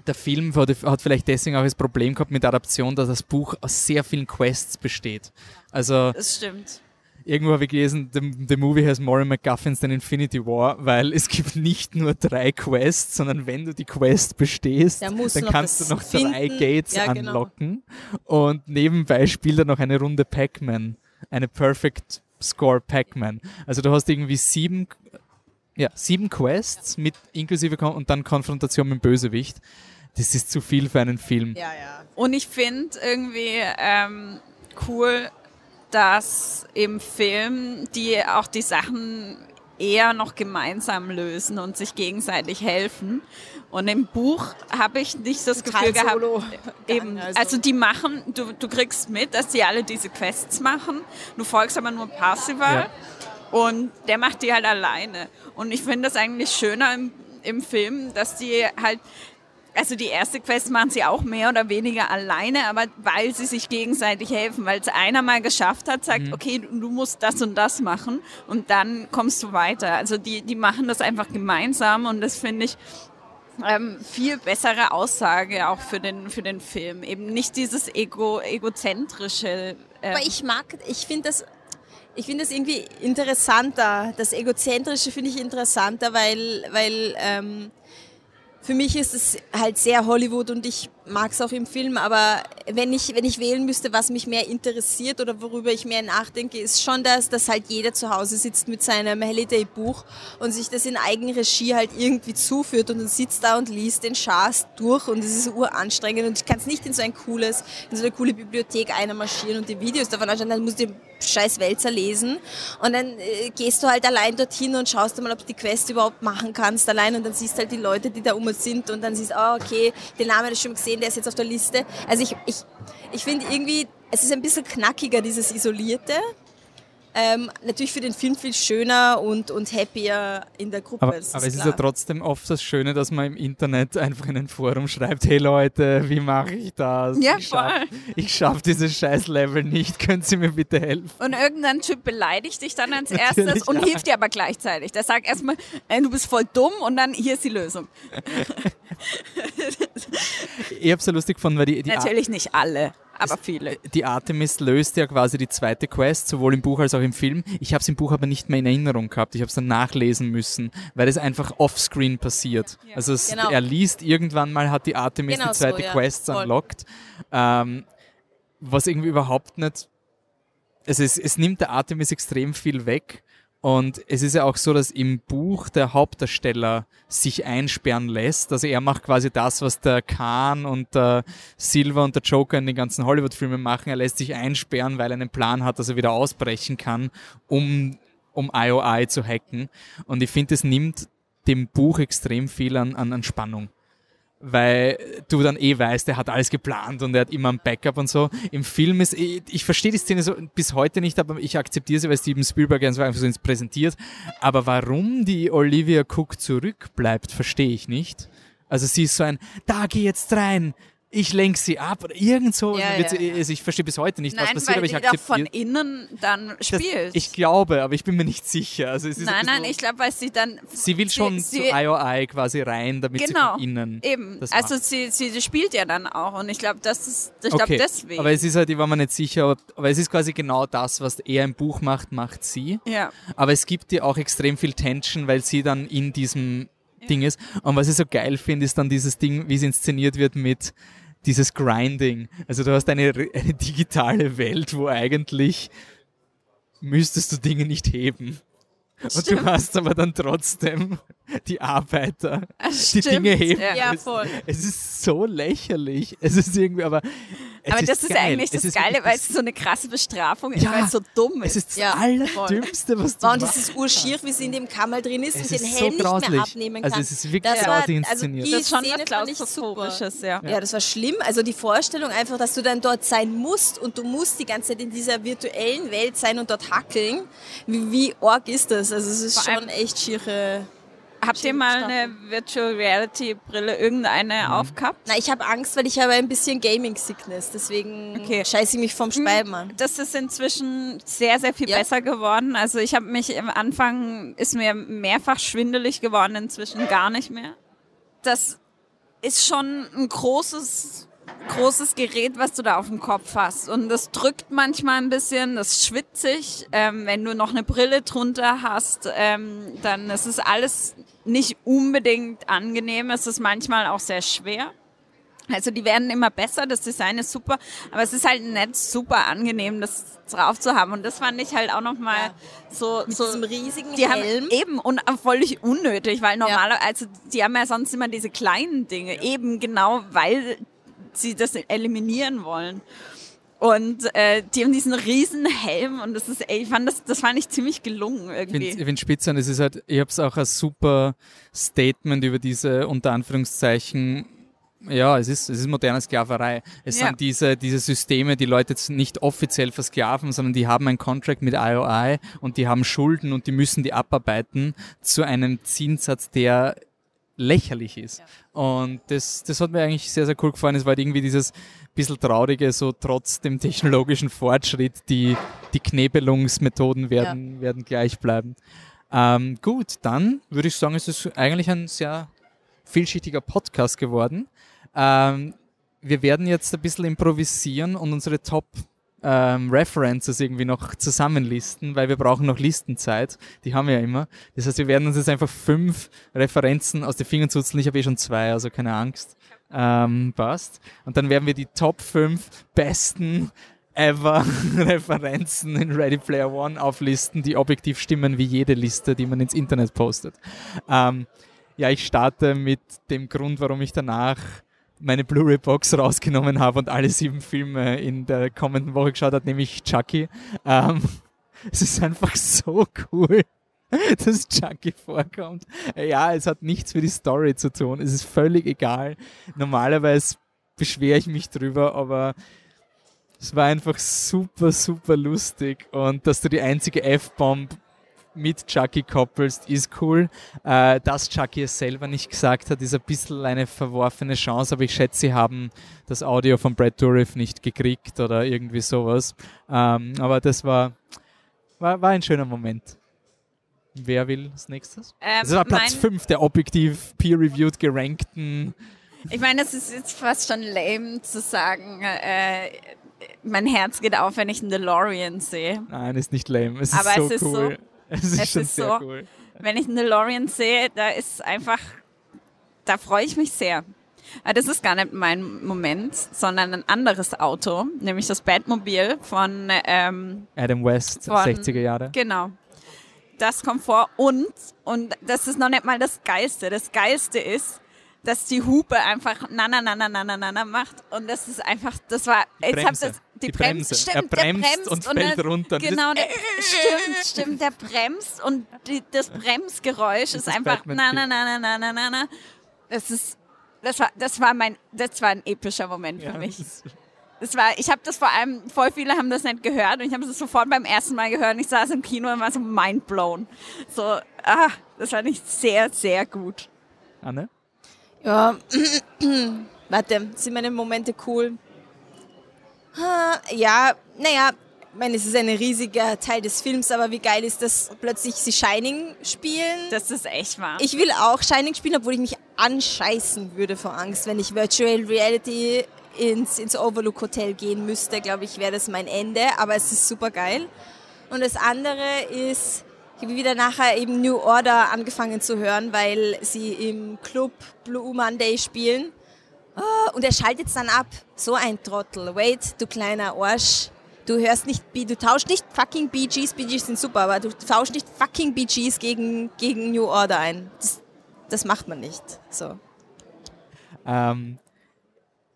der Film hat, hat, vielleicht deswegen auch das Problem gehabt mit der Adaption, dass das Buch aus sehr vielen Quests besteht. Also, das stimmt irgendwo habe ich gelesen, the, the movie has more MacGuffins than Infinity War, weil es gibt nicht nur drei Quests, sondern wenn du die Quest bestehst, dann kannst du noch finden. drei Gates ja, genau. unlocken. Genau. Und nebenbei spielt er noch eine Runde Pac-Man, eine Perfect Score Pac-Man. Also du hast irgendwie sieben, ja, sieben Quests mit inklusive Kon und dann Konfrontation mit dem Bösewicht. Das ist zu viel für einen Film. Ja, ja. Und ich finde irgendwie ähm, cool, dass im Film die auch die Sachen eher noch gemeinsam lösen und sich gegenseitig helfen. Und im Buch habe ich nicht das Total Gefühl gehabt, Solo. eben, also. also die machen, du, du kriegst mit, dass die alle diese Quests machen, du folgst aber nur Parsival ja. und der macht die halt alleine. Und ich finde das eigentlich schöner im, im Film, dass die halt also die erste Quest machen sie auch mehr oder weniger alleine, aber weil sie sich gegenseitig helfen, weil es einer mal geschafft hat, sagt, mhm. okay, du musst das und das machen und dann kommst du weiter. Also die, die machen das einfach gemeinsam und das finde ich ähm, viel bessere Aussage auch für den, für den Film. Eben nicht dieses ego, egozentrische. Ähm. Aber ich mag, ich finde das ich finde das irgendwie interessanter. Das Egozentrische finde ich interessanter, weil, weil ähm, für mich ist es halt sehr Hollywood und ich mag es auch im Film, aber wenn ich, wenn ich wählen müsste, was mich mehr interessiert oder worüber ich mehr nachdenke, ist schon das, dass halt jeder zu Hause sitzt mit seinem Halliday-Buch und sich das in Eigenregie halt irgendwie zuführt und dann sitzt da und liest den Schaß durch und es ist uranstrengend und ich kann es nicht in so ein cooles, in so eine coole Bibliothek einmarschieren und die Videos davon anschauen, dann musst du den scheiß Wälzer lesen und dann äh, gehst du halt allein dorthin und schaust mal, ob du die Quest überhaupt machen kannst allein und dann siehst halt die Leute, die da um sind und dann siehst, oh, okay, den Namen hast du schon gesehen, der ist jetzt auf der Liste. Also ich, ich, ich finde irgendwie, es ist ein bisschen knackiger, dieses Isolierte. ähm, natürlich für den Film viel schöner und, und happier in der Gruppe. Aber, aber es ist ja trotzdem oft das Schöne, dass man im Internet einfach in ein Forum schreibt, hey Leute, wie mache ich das? Ja, ich voll. Schaff, ich schaffe dieses scheiß Level nicht, können Sie mir bitte helfen? Und irgendein Typ beleidigt dich dann als erstes und ja. hilft dir aber gleichzeitig. Der sagt erstmal, ey, du bist voll dumm und dann hier ist die Lösung. ich habe es so lustig gefunden, weil die, die Natürlich nicht alle aber viele. Die Artemis löst ja quasi die zweite Quest, sowohl im Buch als auch im Film. Ich habe es im Buch aber nicht mehr in Erinnerung gehabt. Ich habe es dann nachlesen müssen, weil es einfach offscreen passiert. Ja. Also es, genau. er liest irgendwann mal, hat die Artemis genau die zweite so, ja. Quest unlocked, ähm, was irgendwie überhaupt nicht. Also es, es nimmt der Artemis extrem viel weg und es ist ja auch so, dass im Buch der Hauptdarsteller sich einsperren lässt. Also er macht quasi das, was der Khan und der Silver und der Joker in den ganzen Hollywood-Filmen machen. Er lässt sich einsperren, weil er einen Plan hat, dass er wieder ausbrechen kann, um, um IOI zu hacken. Und ich finde, es nimmt dem Buch extrem viel an, an, an Spannung weil du dann eh weißt, er hat alles geplant und er hat immer ein Backup und so. Im Film ist, ich, ich verstehe die Szene so bis heute nicht, aber ich akzeptiere sie, weil Steven Spielberg einfach so ins präsentiert. Aber warum die Olivia Cook zurückbleibt, verstehe ich nicht. Also sie ist so ein, da geh jetzt rein, ich lenke sie ab oder irgend so. Ja, ja, ja. Also ich verstehe bis heute nicht, nein, was passiert, aber ich akzeptiere. von innen dann spielt. ich glaube, aber ich bin mir nicht sicher. Also nein, nein, ich glaube, weil sie dann... Sie will schon sie, zu IOI quasi rein, damit genau, sie von innen eben. also sie, sie, sie, spielt ja dann auch und ich glaube, das ist, ich okay. glaube deswegen. Aber es ist halt, ich war mir nicht sicher, aber, aber es ist quasi genau das, was er im Buch macht, macht sie. Ja. Aber es gibt ihr auch extrem viel Tension, weil sie dann in diesem Ding ist. Und was ich so geil finde, ist dann dieses Ding, wie es inszeniert wird mit dieses Grinding. Also du hast eine, eine digitale Welt, wo eigentlich müsstest du Dinge nicht heben. Und du hast aber dann trotzdem die Arbeiter, die Dinge heben. Ja, voll. Es, ist so lächerlich. Es ist irgendwie, aber. Aber das ist, ist eigentlich das ist Geile, weil es so eine krasse Bestrafung ist, ja, weil es so dumm ist. Es ist das ja, Allerdümmste, was du wow, Und es ist urschier, wie sie in dem Kammer drin ist es und den ist Helm so nicht mehr abnehmen also kann. Also es ist wirklich das grausig inszeniert. Also die das ist schon Szene klaustrophobisches, ja. ja. das war schlimm. Also die Vorstellung einfach, dass du dann dort sein musst und du musst die ganze Zeit in dieser virtuellen Welt sein und dort hackeln. Wie, wie arg ist das? Also es ist Vor schon echt schiere Habt ihr mal eine Virtual Reality Brille irgendeine mhm. aufgehabt? Na, ich habe Angst, weil ich habe ein bisschen Gaming Sickness, deswegen okay. scheiße ich mich vom hm, Speiben an. Das ist inzwischen sehr sehr viel ja. besser geworden. Also ich habe mich am Anfang ist mir mehrfach schwindelig geworden, inzwischen gar nicht mehr. Das ist schon ein großes großes Gerät, was du da auf dem Kopf hast. Und das drückt manchmal ein bisschen, das ist schwitzig. Ähm, wenn du noch eine Brille drunter hast, ähm, dann ist es alles nicht unbedingt angenehm. Es ist manchmal auch sehr schwer. Also die werden immer besser, das Design ist super, aber es ist halt nicht super angenehm, das drauf zu haben. Und das fand ich halt auch nochmal ja. so, Mit so diesem riesigen die Helm. Haben eben und völlig unnötig, weil normalerweise, ja. also die haben ja sonst immer diese kleinen Dinge, eben genau, weil sie das eliminieren wollen. Und äh, die haben diesen riesen Helm und das ist, ey, ich fand das, das fand ich ziemlich gelungen irgendwie. Ich finde spitze und es ist halt, ich habe es auch als super Statement über diese unter Anführungszeichen ja, es ist, es ist moderne Sklaverei. Es ja. sind diese, diese Systeme, die Leute jetzt nicht offiziell versklaven, sondern die haben ein Contract mit IOI und die haben Schulden und die müssen die abarbeiten zu einem Zinssatz, der lächerlich ist. Ja. Und das, das hat mir eigentlich sehr, sehr cool gefallen. Es war halt irgendwie dieses bisschen traurige, so trotz dem technologischen Fortschritt, die, die Knebelungsmethoden werden, ja. werden gleich bleiben. Ähm, gut, dann würde ich sagen, es ist eigentlich ein sehr vielschichtiger Podcast geworden. Ähm, wir werden jetzt ein bisschen improvisieren und unsere Top ähm, References irgendwie noch zusammenlisten, weil wir brauchen noch Listenzeit. Die haben wir ja immer. Das heißt, wir werden uns jetzt einfach fünf Referenzen aus den Fingern zuzeln. Ich habe eh schon zwei, also keine Angst. Ähm, passt. Und dann werden wir die Top 5 besten ever Referenzen in Ready Player One auflisten, die objektiv stimmen wie jede Liste, die man ins Internet postet. Ähm, ja, ich starte mit dem Grund, warum ich danach meine Blu-ray-Box rausgenommen habe und alle sieben Filme in der kommenden Woche geschaut habe, nämlich Chucky. Ähm, es ist einfach so cool, dass Chucky vorkommt. Ja, es hat nichts für die Story zu tun. Es ist völlig egal. Normalerweise beschwere ich mich drüber, aber Es war einfach super, super lustig und dass du die einzige F-Bomb mit Chucky koppelst, ist cool. Äh, dass Chucky es selber nicht gesagt hat, ist ein bisschen eine verworfene Chance, aber ich schätze, sie haben das Audio von Brad Dourif nicht gekriegt oder irgendwie sowas. Ähm, aber das war, war, war ein schöner Moment. Wer will als nächstes? Ähm, das war Platz 5 der objektiv peer-reviewed gerankten. Ich meine, es ist jetzt fast schon lame zu sagen, äh, mein Herz geht auf, wenn ich einen DeLorean sehe. Nein, ist nicht lame. Es Aber ist so es cool. Ist so, es ist, es schon ist sehr so, cool. Wenn ich einen DeLorean sehe, da ist einfach, da freue ich mich sehr. Aber das ist gar nicht mein Moment, sondern ein anderes Auto, nämlich das Batmobil von ähm, Adam West, von, 60er Jahre. Genau. Das kommt vor und, und das ist noch nicht mal das Geilste. Das Geilste ist, dass die Hupe einfach na na na na na na na macht und das ist einfach das war die Bremse, ich hab das, die, die Bremse. Stimmt, er bremst, bremst und, und fällt runter. Genau, der, stimmt, stimmt, der bremst und die, das Bremsgeräusch ist, ist einfach na na na na na na na na. Das ist das war das war mein das war ein epischer Moment für ja, mich. Das war, ich habe das vor allem, voll viele haben das nicht gehört und ich habe das sofort beim ersten Mal gehört und ich saß im Kino und war so mindblown. So, ah, das war nicht sehr, sehr gut. Anne? Ja, warte, sind meine Momente cool? Ja, naja, ich meine, es ist ein riesiger Teil des Films, aber wie geil ist das, plötzlich sie Shining spielen? Das ist echt wahr. Ich will auch Shining spielen, obwohl ich mich anscheißen würde vor Angst, wenn ich Virtual Reality ins, ins Overlook Hotel gehen müsste, glaube ich, wäre das mein Ende, aber es ist super geil. Und das andere ist, ich habe wieder nachher eben New Order angefangen zu hören, weil sie im Club Blue Monday spielen. Oh, und er schaltet es dann ab. So ein Trottel. Wait, du kleiner Arsch. Du hörst nicht, du tauschst nicht fucking Bee Gees, Bee Gees sind super, aber du tauschst nicht fucking Bee Gees gegen, gegen New Order ein. Das, das macht man nicht. So. Ähm,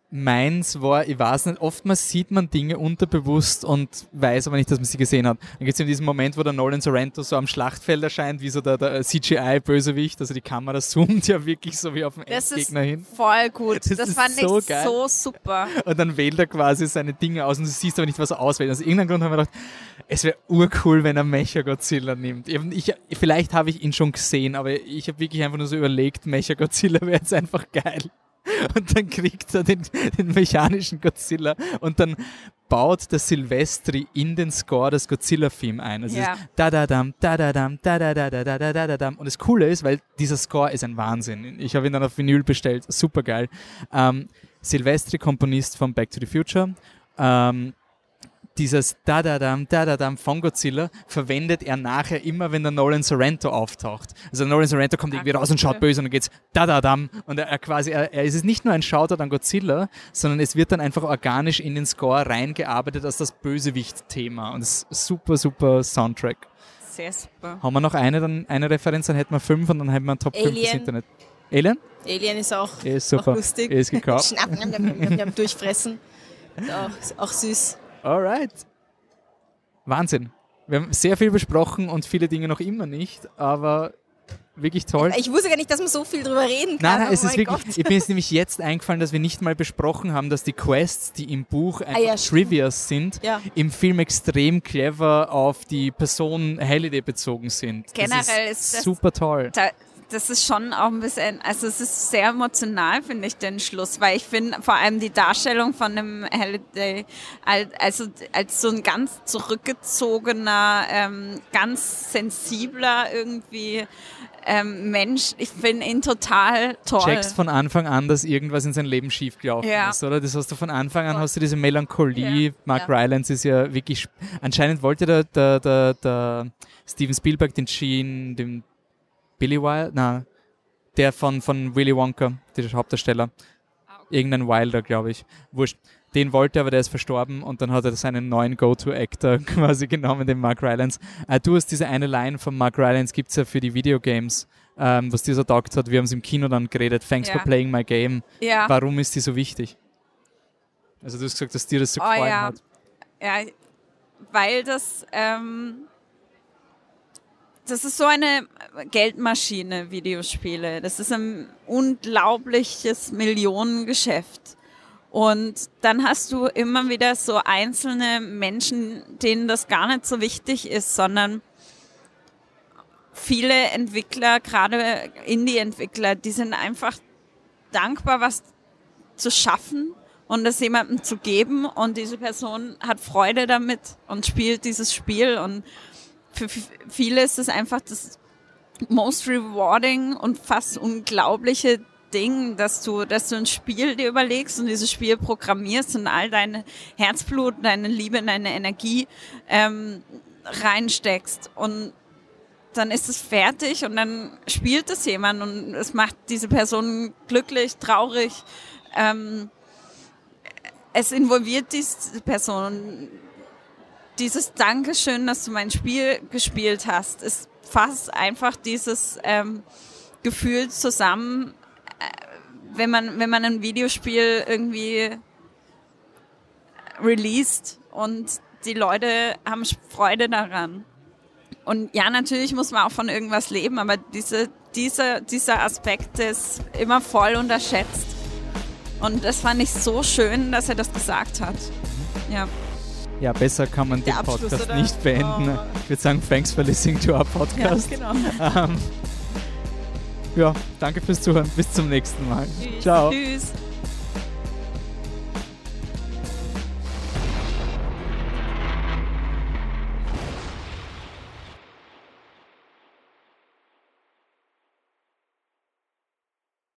meins war, ich weiß nicht, oftmals sieht man Dinge unterbewusst und weiß aber nicht, dass man sie gesehen hat. Dann gibt es in diesem Moment, wo der Nolan Sorrento so am Schlachtfeld erscheint, wie so der, der CGI-Bösewicht, also die Kamera zoomt ja wirklich so wie auf den das Endgegner hin. voll gut. Das, das fand so ich geil. so super. Und dann wählt er quasi seine Dinge aus und du siehst aber nicht, was er auswählt. Aus irgendeinem Grund haben wir gedacht, es wäre urcool, wenn er Mecha Godzilla nimmt. Ich, vielleicht habe ich ihn schon gesehen, aber ich habe wirklich einfach nur so überlegt, Mecha Godzilla wäre jetzt einfach geil. und dann kriegt er den, den mechanischen Godzilla und dann baut der Silvestri in den Score das Godzilla-Theme ein. Also ja. da da dam, da da dam, da da da da da da da da dam. Und das Coole ist, weil dieser Score ist ein Wahnsinn. Ich habe ihn dann auf Vinyl bestellt, super geil. Ähm, Silvestri, Komponist von Back to the Future. Ähm, dieses Da-Da-Dam, Da-Da-Dam von Godzilla verwendet er nachher immer, wenn der Nolan Sorrento auftaucht. Also der Nolan Sorrento kommt irgendwie raus und schaut böse und dann geht's Da-Da-Dam und er, er quasi, er, er ist es nicht nur ein Shoutout an Godzilla, sondern es wird dann einfach organisch in den Score reingearbeitet als das Bösewicht-Thema und es ist super, super Soundtrack. Sehr super. Haben wir noch eine, dann eine Referenz, dann hätten wir fünf und dann hätten wir ein Top Alien. 5 des Internet. Alien? Alien ist auch, ist super. auch lustig. Ist gekauft. Schnappen, durchfressen. Ist auch, ist auch süß. Alright. Wahnsinn. Wir haben sehr viel besprochen und viele Dinge noch immer nicht, aber wirklich toll. Ich wusste gar nicht, dass man so viel drüber reden kann. Nein, nein, oh es ist wirklich, Gott. ich bin jetzt nämlich jetzt eingefallen, dass wir nicht mal besprochen haben, dass die Quests, die im Buch einfach ah, ja, Trivias sind, ja. im Film extrem clever auf die Person Halliday bezogen sind. Generell ist, ist das super toll. Da, das ist schon auch ein bisschen, also es ist sehr emotional, finde ich, den Schluss, weil ich finde vor allem die Darstellung von dem Halliday als, also als so ein ganz zurückgezogener, ähm, ganz sensibler irgendwie ähm, Mensch, ich finde ihn total toll. Du checkst von Anfang an, dass irgendwas in seinem Leben schiefgelaufen ja. ist, oder? Das hast du von Anfang an, hast du diese Melancholie. Ja. Mark ja. Rylance ist ja wirklich, anscheinend wollte der, der, der, der Steven Spielberg den Gene, den Billy Wilder, na, der von, von Willy Wonka, der Hauptdarsteller. Ah, Irgendein Wilder, glaube ich. Wurscht. Den wollte er, aber der ist verstorben und dann hat er seinen neuen Go-To-Actor quasi genommen, den Mark Rylance. Äh, du hast diese eine Line von Mark Rylance, gibt's ja für die Videogames, ähm, was dieser taugt hat. Wir haben es im Kino dann geredet. Thanks ja. for playing my game. Ja. Warum ist die so wichtig? Also du hast gesagt, dass dir das so oh, gefallen ja. hat. Ja, weil das ähm, das ist so eine Geldmaschine, Videospiele. Das ist ein unglaubliches Millionengeschäft. Und dann hast du immer wieder so einzelne Menschen, denen das gar nicht so wichtig ist, sondern viele Entwickler, gerade Indie-Entwickler, die sind einfach dankbar, was zu schaffen und es jemandem zu geben und diese Person hat Freude damit und spielt dieses Spiel und für viele ist es einfach das most rewarding und fast unglaubliche Ding, dass du, dass du ein Spiel dir überlegst und dieses Spiel programmierst und all deine Herzblut, deine Liebe, deine Energie ähm, reinsteckst und dann ist es fertig und dann spielt es jemand und es macht diese Person glücklich, traurig. Ähm, es involviert diese Person. Dieses Dankeschön, dass du mein Spiel gespielt hast, ist fast einfach dieses ähm, Gefühl zusammen, äh, wenn man, wenn man ein Videospiel irgendwie released und die Leute haben Freude daran. Und ja, natürlich muss man auch von irgendwas leben, aber diese, diese, dieser Aspekt ist immer voll unterschätzt. Und das fand ich so schön, dass er das gesagt hat. Ja. Ja, besser kann man den Podcast oder? nicht beenden. Oh. Ich würde sagen, thanks for listening to our podcast. Ja, genau. ähm, ja, danke fürs Zuhören. Bis zum nächsten Mal. Tschüss. Ciao. Tschüss.